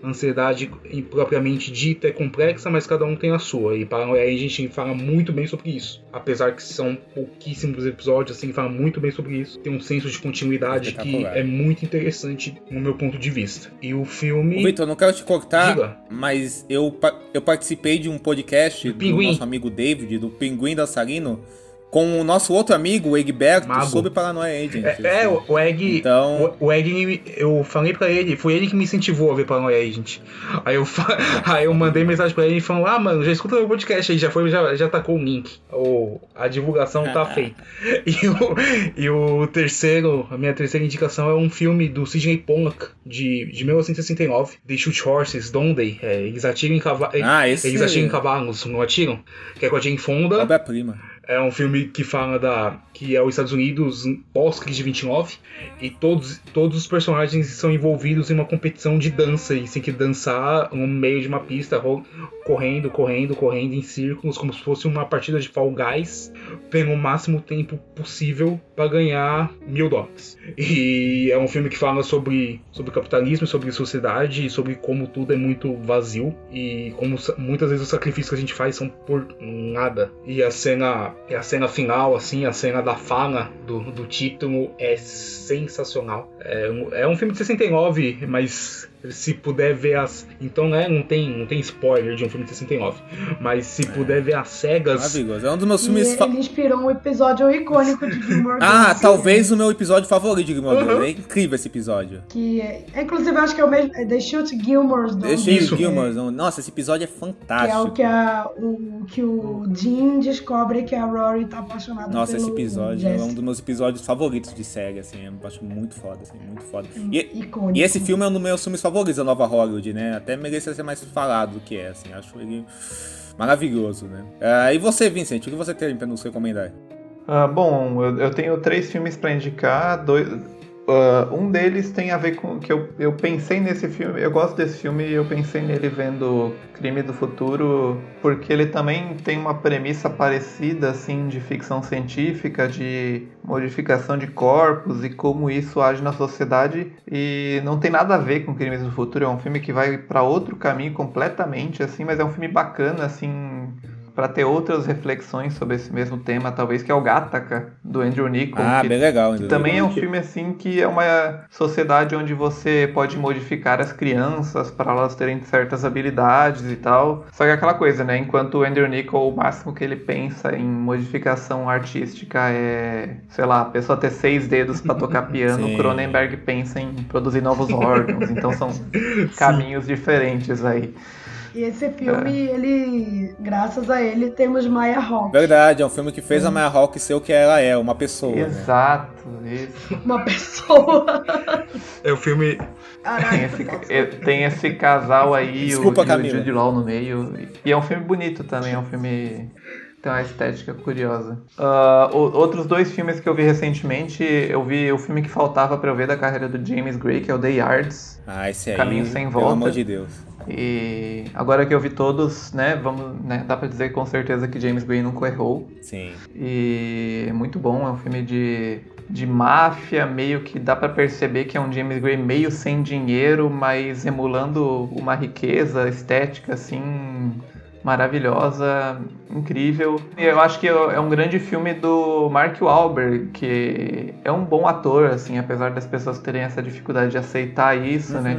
A ansiedade propriamente dita é complexa, mas cada um tem a sua. E Paranoia a gente fala muito bem sobre isso. Apesar que são pouquíssimos episódios, assim, fala muito bem sobre isso. Tem um senso de continuidade que é muito interessante no meu ponto de vista. E o filme. Vitor, não quero te cortar, Diga. mas eu, eu participei de um podcast Do nosso amigo David, do Pinguim Dançarino, com o nosso outro amigo, o Egberto, Mago. sobre Paranoia Agent. É, é, o Egg. Então- O, o Egg, eu falei pra ele, foi ele que me incentivou a ver Paranoia Agent. Aí eu, aí eu mandei mensagem pra ele falando: Ah, mano, já escuta meu podcast aí, já foi, já, já tacou o link. O, a divulgação tá feita. E o, e o terceiro, a minha terceira indicação é um filme do Sidney Pollack, de, de 1969, The Shoot Horses, Don't They? É, eles atiram em cavalos. Ah, esse- Eles atiram em cavalos, não atiram? Que é com a Jane Fonda. Obra-prima. É um filme que fala da que é os Estados Unidos pós-crise de 29 e todos, todos os personagens são envolvidos em uma competição de dança e tem que dançar no meio de uma pista correndo, correndo, correndo em círculos como se fosse uma partida de Fall Guys pelo máximo tempo possível para ganhar mil dólares. E é um filme que fala sobre, sobre capitalismo, sobre sociedade sobre como tudo é muito vazio e como muitas vezes os sacrifícios que a gente faz são por nada. E a cena, e a cena final, assim, a cena da fala do, do título é sensacional. É, é um filme de 69, mas se puder ver as. Então, né, não tem, não tem spoiler de um filme de 69. Mas se puder ver as cegas. Maravilhoso. É um dos meus filmes. ele inspirou um episódio icônico de Gilmore Ah, Girls, talvez o meu episódio favorito de Gilmore Uhum. Girls. É incrível esse episódio. Que, é- inclusive, eu acho que é o mesmo. É The Shoot Gilmore's Don't Deixa They? isso, Gilmore. Nossa, esse episódio é Que é o fantástico. que, a, o que o Dean descobre que a Rory tá apaixonada Nossa, pelo esse episódio é um dos meus episódios favoritos de série, assim. Eu acho muito foda, assim, muito foda. E, Icônico. e esse filme é um dos meus filmes favoritos da nova Hollywood, né? Até merecia ser mais falado do que é, assim. Acho ele maravilhoso, né? Ah, e você, Vincent, o que você tem pra nos recomendar? Ah, bom, eu, eu tenho três filmes pra indicar. Dois, ah, um deles tem a ver com que eu, eu pensei nesse filme. Eu gosto desse filme e eu pensei nele vendo Crime do Futuro, porque ele também tem uma premissa parecida, assim, de ficção científica, de modificação de corpos e como isso age na sociedade. E não tem nada a ver com Crimes do Futuro. É um filme que vai pra outro caminho completamente, assim, mas é um filme bacana, assim para ter outras reflexões sobre esse mesmo tema, talvez que é o Gattaca do Andrew Niccol, Ah, que, bem legal. que Andrew também é um filme assim que é uma sociedade onde você pode modificar as crianças para elas terem certas habilidades e tal. Só que é aquela coisa, né? Enquanto o Andrew Niccol, o máximo que ele pensa em modificação artística é, sei lá, a pessoa ter seis dedos para tocar piano, Sim. o Cronenberg pensa em produzir novos órgãos. Então são caminhos diferentes aí. E esse filme, ele, graças a ele, temos Maya Hawke, Verdade, é um filme que fez a Maya Hawke ser o que ela é, uma pessoa, né? Exato, isso. uma pessoa. É o filme. Tem Caraca, esse, é, tem esse casal aí, Desculpa, o, o. Jude Law no meio. E é um filme bonito também, é um filme. Tem uma estética curiosa. O- outros dois filmes que eu vi recentemente, eu vi o filme que faltava pra eu ver da carreira do James Gray, que é o The Yards. Ah, esse aí, Caminho Sem pelo Volta. amor de Deus. E agora que eu vi todos, né, vamos, né, dá pra dizer com certeza que James Gray nunca errou. Sim. E é muito bom, é um filme de, de máfia, meio que dá pra perceber que é um James Gray meio sem dinheiro, mas emulando uma riqueza estética assim maravilhosa, incrível. E eu acho que é um grande filme do Mark Wahlberg, que é um bom ator, assim, apesar das pessoas terem essa dificuldade de aceitar isso, né?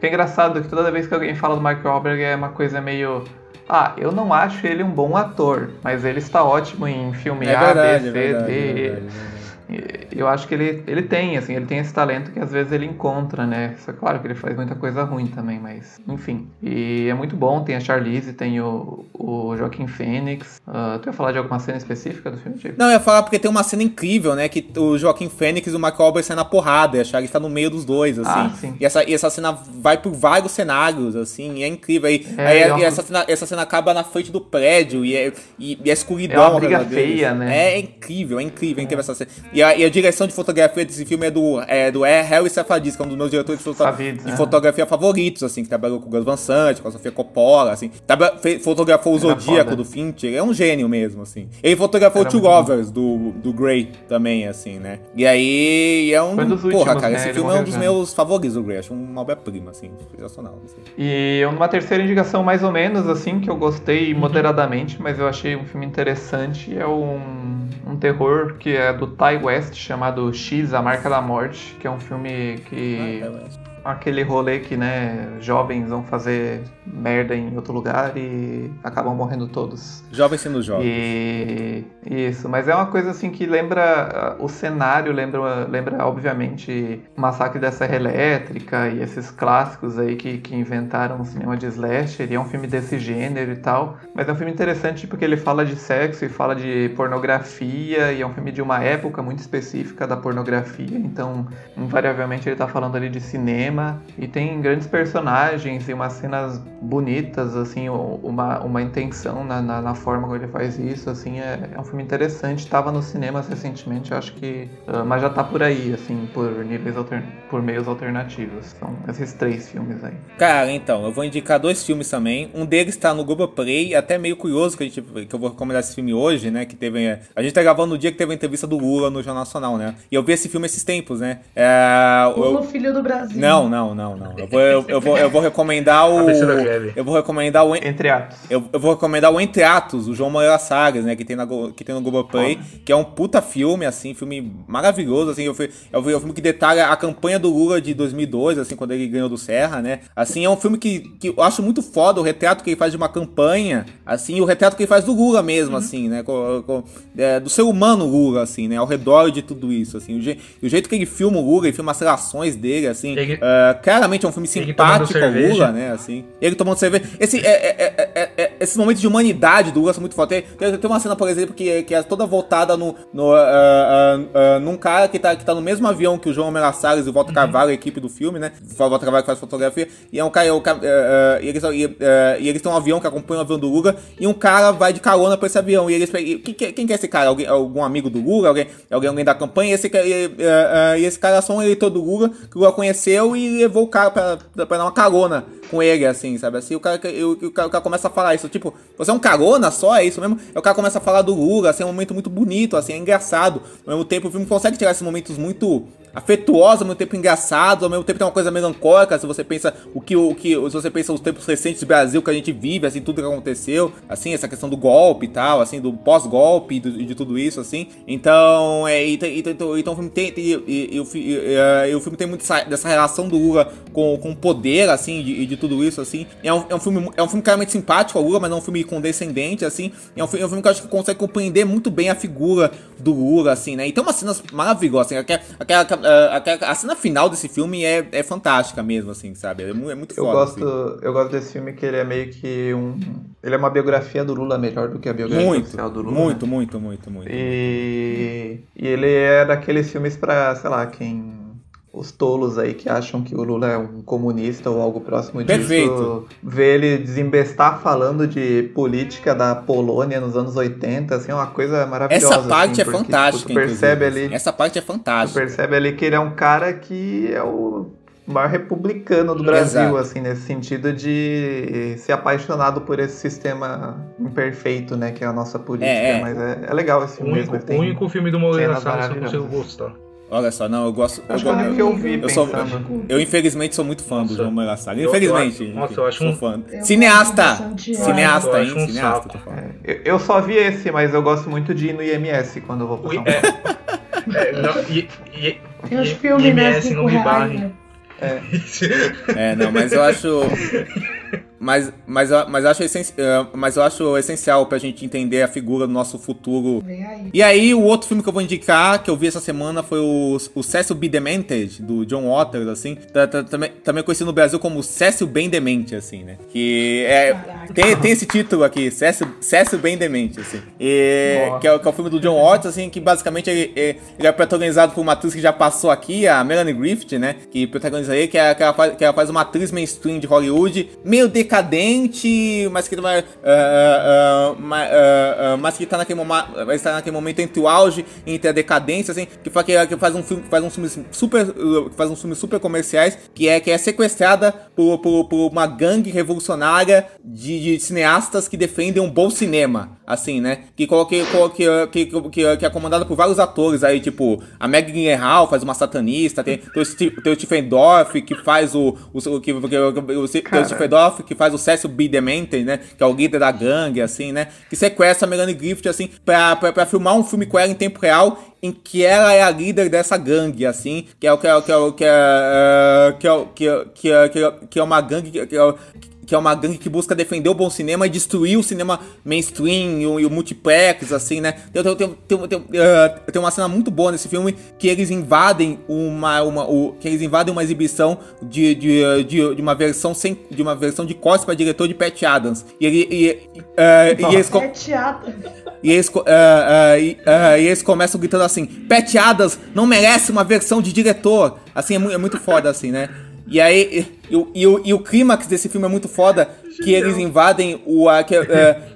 Que é engraçado que toda vez que alguém fala do Mark Wahlberg é uma coisa meio ah, eu não acho ele um bom ator, mas ele está ótimo em filme É A, verdade, B, é C, verdade, D, é verdade, é Eu acho que ele, ele tem, assim, ele tem esse talento que às vezes ele encontra, né? Só claro que ele faz muita coisa ruim também, mas enfim. E é muito bom, tem a Charlize, tem o, o Joaquim Fênix. Uh, tu ia falar de alguma cena específica do filme, Diego? Não, eu ia falar porque tem uma cena incrível, né? Que o Joaquim Fênix e o Mark Wahlberg saem na porrada, e a Charlize tá no meio dos dois, assim. Ah, sim. E essa, e essa cena vai por vários cenários, assim, e é incrível. Aí, É, aí é e essa, cena, essa cena acaba na frente do prédio, e é, e, e a escuridão. É uma briga feia, né? É, incrível, é incrível, é incrível essa cena. E a, e a direção de fotografia desse filme é do, é, do é, Harry Safadis, que é um dos meus diretores de, foto- Savides, de né? fotografia favoritos, assim, que trabalhou com o Gus Van Sant, com a Sofia Coppola, assim. Traba- fe- fotografou o Zodíaco do Fincher, é um gênio mesmo, assim. Ele fotografou Era Two. Lovers, do, do Grey, também, assim, né? E aí, é um... Porra, últimos, cara, né? esse Ele filme é um dos já. meus favoritos do Grey, acho uma obra-prima, assim, sensacional. Assim. E uma terceira indicação mais ou menos, assim, que eu gostei moderadamente, mas eu achei um filme interessante, é um, um terror que é do Ty West, chamado X, A Marca da Morte, que é um filme que... aquele rolê que, né, jovens vão fazer merda em outro lugar e acabam morrendo todos. Jovem sendo jovem. E isso, mas é uma coisa assim que lembra o cenário, lembra, lembra obviamente o Massacre da Serra Elétrica e esses clássicos aí que, que inventaram o cinema de slasher, e é um filme desse gênero e tal. Mas é um filme interessante porque ele fala de sexo e fala de pornografia, e é um filme de uma época muito específica da pornografia, então invariavelmente ele tá falando ali de cinema, e tem grandes personagens e umas cenas bonitas, assim, uma, uma intenção na, na, na forma como ele faz isso, assim, é, é um filme interessante. Tava nos cinemas recentemente, eu acho que. ah, mas já tá por aí, assim, por níveis alter, por meios alternativos. São esses três filmes aí. Cara, então, eu vou indicar dois filmes também. Um deles tá no Google Play, até meio curioso que, a gente, que eu vou recomendar esse filme hoje, né? Que teve. A gente tá gravando no dia que teve a entrevista do Lula no Jornal Nacional, né? E eu vi esse filme esses tempos, né? É, eu- Lula, filho do Brasil. Não, não, não, não. Eu vou, eu, eu vou, eu vou recomendar o. Eu vou recomendar o. Entre atos. Eu, eu vou recomendar o Entre Atos, o João Moreira Salles, né? Que tem, na, que tem no Globoplay, que é um puta filme, assim, filme maravilhoso, assim. Eu fui, eu vi, é um filme que detalha a campanha do Lula de 2002, assim, quando ele ganhou do Serra, né? Assim, é um filme que, que eu acho muito foda, o retrato que ele faz de uma campanha, assim, e o retrato que ele faz do Lula mesmo, assim, né? co- co- é, do ser humano Lula, assim, né? Ao redor de tudo isso, assim. O, je- o jeito que ele filma o Lula, ele filma as relações dele, assim. Ele- é, claramente é um filme simpático ao. Lula, né? Assim. Ele tomando cerveja. Esse, é, é, é, é, é, esses momentos de humanidade do Lula são muito fortes. Tem, tem uma cena, por exemplo, que, que é toda voltada no, no, ah, ah, ah, num cara que tá, que tá no mesmo avião que o João Mela Salles e o Walter Carvalho, a equipe do filme, né? O Walter Carvalho que faz fotografia. E é um cara. é ah, ah, e, eles, e, ah, e eles têm um avião que acompanha o avião do Lula. E um cara vai de carona pra esse avião. E eles e quem, que- quem que é esse cara? Alguém, algum amigo do Lula? Alguém, alguém, alguém da campanha? E esse, e, ah, ah, e esse cara é só um eleitor do Lula que o Lula conheceu e levou o cara pra, pra dar uma carona com ele, assim, sabe? Assim, o cara, o, o, cara, o cara começa a falar isso, tipo, você é um carona só, é isso mesmo? Aí o cara começa a falar do Lula, assim, é um momento muito bonito, assim, é engraçado. Ao mesmo tempo, o filme consegue tirar esses momentos muito afetuosos, ao mesmo tempo engraçados, ao mesmo tempo tem uma coisa melancólica, se você pensa o que, o que se você pensa os tempos recentes do Brasil que a gente vive, assim, tudo que aconteceu, assim, essa questão do golpe e tal, assim, do pós-golpe e de tudo isso, assim. Então, é, e, e tem- então, então o filme tem, tem- e, o fi- e, o filme tem muito essa- dessa relação do Lula com, com o poder, assim, de- e de, tudo isso, assim. É um, é um filme, é um filme claramente simpático ao Lula, mas não é um filme condescendente, assim. É um, fi- é um filme que eu acho que consegue compreender muito bem a figura do Lula, assim, né? E tem umas cenas maravilhosas, assim, aquela, aquela, aquela- a cena final desse filme é, é fantástica mesmo, assim, sabe? É, é muito Eu foda, gosto, assim. eu gosto desse filme que ele é meio que um. Ele é uma biografia do Lula melhor do que a biografia Muito, oficial do Lula. muito, né? muito, muito, muito. E, e ele é daqueles filmes pra, sei lá, quem. Os tolos aí que acham que o Lula é um comunista ou algo próximo disso. Perfeito. Ver ele desembestar falando de política da Polônia nos anos 80, assim, é uma coisa maravilhosa. Essa parte assim, é porque, tipo, fantástica, tu percebe inclusive, ali. Essa parte é Tu fantástica. percebe ali que ele é um cara que é o maior republicano do Brasil, Exato. assim, nesse sentido de ser apaixonado por esse sistema imperfeito, né, que é a nossa política. É, é. Mas é, é legal esse O filme único, mesmo. o único filme do Moreira Salles que eu consigo gostar. Olha só, não, eu gosto. Eu, Acho é gosto- que eu vi eu sou, eu infelizmente sou muito fã do Nossa. João Moreira Salles. Eu- eu Infelizmente. acho- nossa, eu acho sou um- fã. Eu Cineasta! Cineasta, eu hein? um Cineasta, falando. Eu, eu só vi esse, mas eu gosto muito de ir no IMS quando eu vou São Paulo. É, é, não, e, e, Tem os e- filmes? IMS não me reais, barre. né? É, não, mas eu acho. mas, mas, eu- mas, acho essenci- eh, mas eu acho essencial pra gente entender a figura do nosso futuro. Aí. E aí, o outro filme que eu vou indicar, que eu vi essa semana, foi o, o Cecil B. Demented, do John Waters, assim. Também, também conhecido no Brasil como Cecil Bem Demente, assim, né? Que é... Tem, tem esse título aqui, Cecil, Cecil Bem Demente, assim. E, que, é, o- que é o filme do John Waters, assim, que basicamente ele, ele é protagonizado por uma atriz que já passou aqui, a Melanie Griffith, né? Que protagoniza aí, que, é, que, ela faz, que ela faz uma atriz mainstream de Hollywood, meio decadente, mas que vai. ma- ah, ah, mas que tá naquele, vai estar naquele momento entre o auge e entre a decadência, assim, que faz, que, que faz um filme, faz um filmes super. uh, faz uns filmes super comerciais, que é, que é sequestrada por, por, por uma gangue revolucionária de, de cineastas que defendem um bom cinema, assim, né? Que, que, que, que, que, que, é comandada por vários atores aí, tipo, a Meg Gyllenhaal faz uma satanista, tem, tem, o, tem o Stephen Dorff que faz o, o, que, que, o, o, o Stephen Dorff que faz o Cecil B. Demented, né? Que é o líder da gangue, assim, né? Que sequestra a Melanie Griffith, assim, pra, pra, pra filmar um filme com ela em tempo real em que ela é a líder dessa gangue, assim, que é o que é o que é é, que é é que é- que é- que é uma gangue que que é uma gangue que busca defender o bom cinema e destruir o cinema mainstream e o, e o multiplex, assim, né? Tem, tem, tem, tem, eh, tem uma cena muito boa nesse filme que eles invadem uma, uma o, que eles invadem uma exibição de, de, de, de uma versão sem de uma versão de cosplay diretor de Pat Adams e ele e, eh, e eles É teatro. e eles, ah, e eles começam gritando assim: Pat Adams não merece uma versão de diretor. Assim, é, mu- é muito foda, assim, né? E aí, e, e, o- e o clímax desse filme é muito foda, que eles invadem o. ah, que, ah,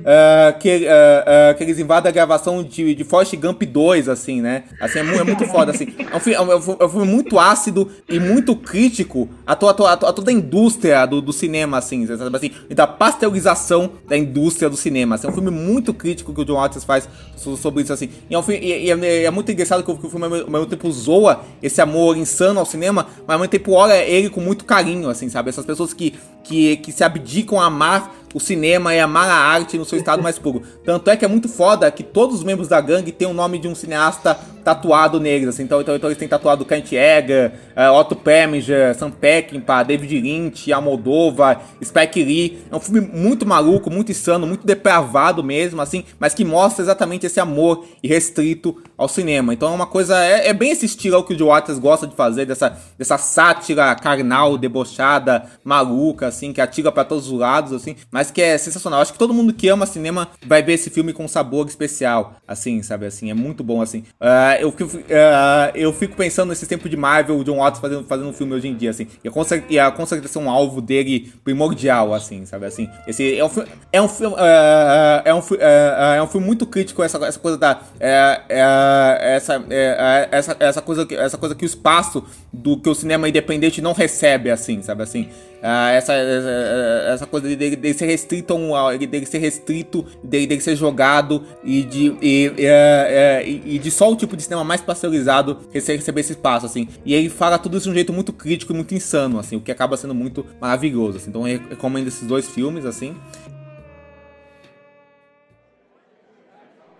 ah, que, ah, que eles invadem a gravação de, de Forrest Gump 2, assim, né? Assim, é, mu- é muito foda, assim. É um, filme, é, um, é um filme muito ácido e muito crítico a, to, a, to, a, to- a toda a indústria do, do cinema, assim, sabe assim? E da pasteurização da indústria do cinema. Assim, é um filme muito crítico que o John Waters faz so- sobre isso, assim. E é, um filme, e, e é, muito engraçado que o, que o filme, ao mesmo tempo, zoa esse amor insano ao cinema, mas ao mesmo tempo olha ele com muito carinho, assim, sabe? Essas pessoas que, que, que se abdicam a amar o cinema amar a arte no seu estado mais puro. Tanto é que é muito foda que todos os membros da gangue têm o nome de um cineasta tatuado neles, assim. Então, então, então eles têm tatuado Kant Egger, eh, Otto Preminger, Sam Peckinpah, David Lynch, Almodóvar, Spike Lee. É um filme muito maluco, muito insano, muito depravado mesmo, assim, mas que mostra exatamente esse amor irrestrito ao cinema. Então é uma coisa, é, é bem esse estilo que o Joe Waters gosta de fazer, dessa, dessa sátira carnal, debochada, maluca, assim, que atira pra todos os lados, assim, mas que é sensacional. Acho que todo mundo que ama cinema vai ver esse filme com um sabor especial, assim, sabe, assim, é muito bom, assim. Ah, eu, fico, ah, eu fico pensando nesse tempo de Marvel, o John Waters fazendo, fazendo um filme hoje em dia, assim, e cer- e a, um alvo dele primordial, assim, sabe, assim. Esse é um, fi- é um filme, ah, é um, é um filme muito crítico, essa, essa coisa da, é, é, essa, é, essa, essa coisa, que- essa coisa que o espaço do que o cinema independente não recebe, assim, sabe, assim. Ah, essa, essa, essa coisa dele, dele ser restrito um, dele ser restrito, dele, dele ser jogado e de, é, é, e- e de só o tipo de cinema mais pasteurizado rece- receber esse espaço, assim. E ele fala tudo isso de um jeito muito crítico e muito insano, assim, o que acaba sendo muito maravilhoso, assim. Então eu recomendo esses dois filmes, assim.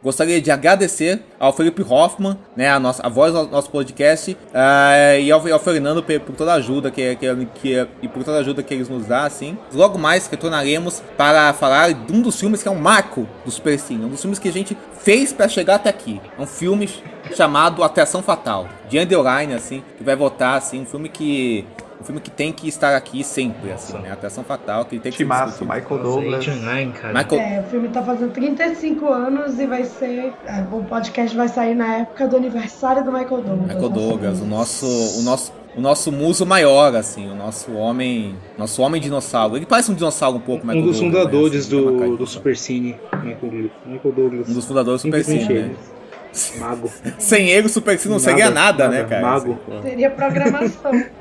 Gostaria de agradecer ao Felipe Hoffman, né, a, nossa, a voz do nosso podcast, ah, e ao, ao Fernando pe- por toda a ajuda que, que, que, e por toda a ajuda que eles nos dão, assim. Logo mais retornaremos para falar de um dos filmes que é um marco do Super Cine, um dos filmes que a gente fez para chegar até aqui. É um filme chamado Atração Fatal, de Underline, assim, que vai voltar, assim, um filme que um filme que tem que estar aqui sempre, assim, né? Atração Fatal, que tem que ser Timaço, discutido. Michael Douglas. Michael, É, o filme tá fazendo 35 anos e vai ser. é, o podcast vai sair na época do aniversário do Michael Douglas. Michael Douglas, o nosso, o nosso, o nosso muso maior, assim, o nosso homem, nosso homem dinossauro. Ele parece um dinossauro um pouco, Um dos Douglas, né, fundadores assim, tem uma do, do Super Cine, Michael, Michael Douglas. Um dos fundadores do Super Cine, né? Mago. Sem ele, o Super Cine não seria nada, né, cara? Mago. Seria programação.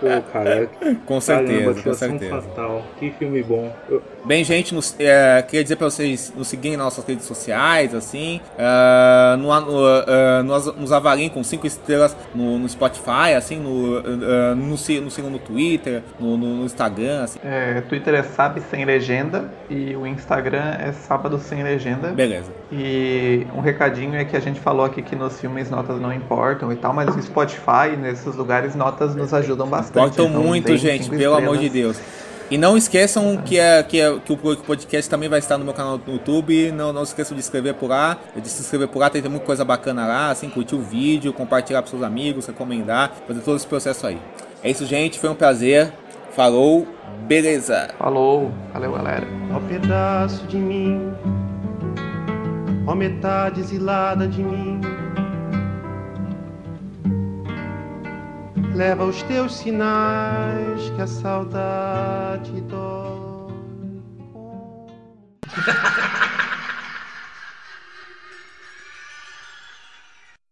Pô, cara. Com certeza, caramba, com certeza. Fatal. Que filme bom. Eu- Bem, gente, nos, é, queria dizer pra vocês nos seguirem nas nossas redes sociais, assim, é, no, no, é, nos, nos avaliem com cinco estrelas no, no Spotify, assim, no, é, no, nos sigam no Twitter, no, no- no Instagram, assim. É, Twitter é Sabe Sem Legenda e o Instagram é Sábado Sem Legenda. Beleza. E um recadinho é que a gente falou aqui que nos filmes notas não importam e tal, mas no Spotify, nesses lugares, notas nos ajudam bastante. Importam Então, muito, gente, pelo amor de. Deus. E não esqueçam que, é, que, é, que o podcast também vai estar no meu canal no YouTube. Não, não esqueçam de se inscrever por lá. De se inscrever por lá, tem, tem muita coisa bacana lá. Assim, curtir o vídeo, compartilhar para seus amigos, recomendar, fazer todo esse processo aí. É isso, gente. Foi um prazer. Falou, beleza. Falou, valeu galera. Ó pedaço de mim, ó metade exilada de mim. Leva os teus sinais que a saudade dói.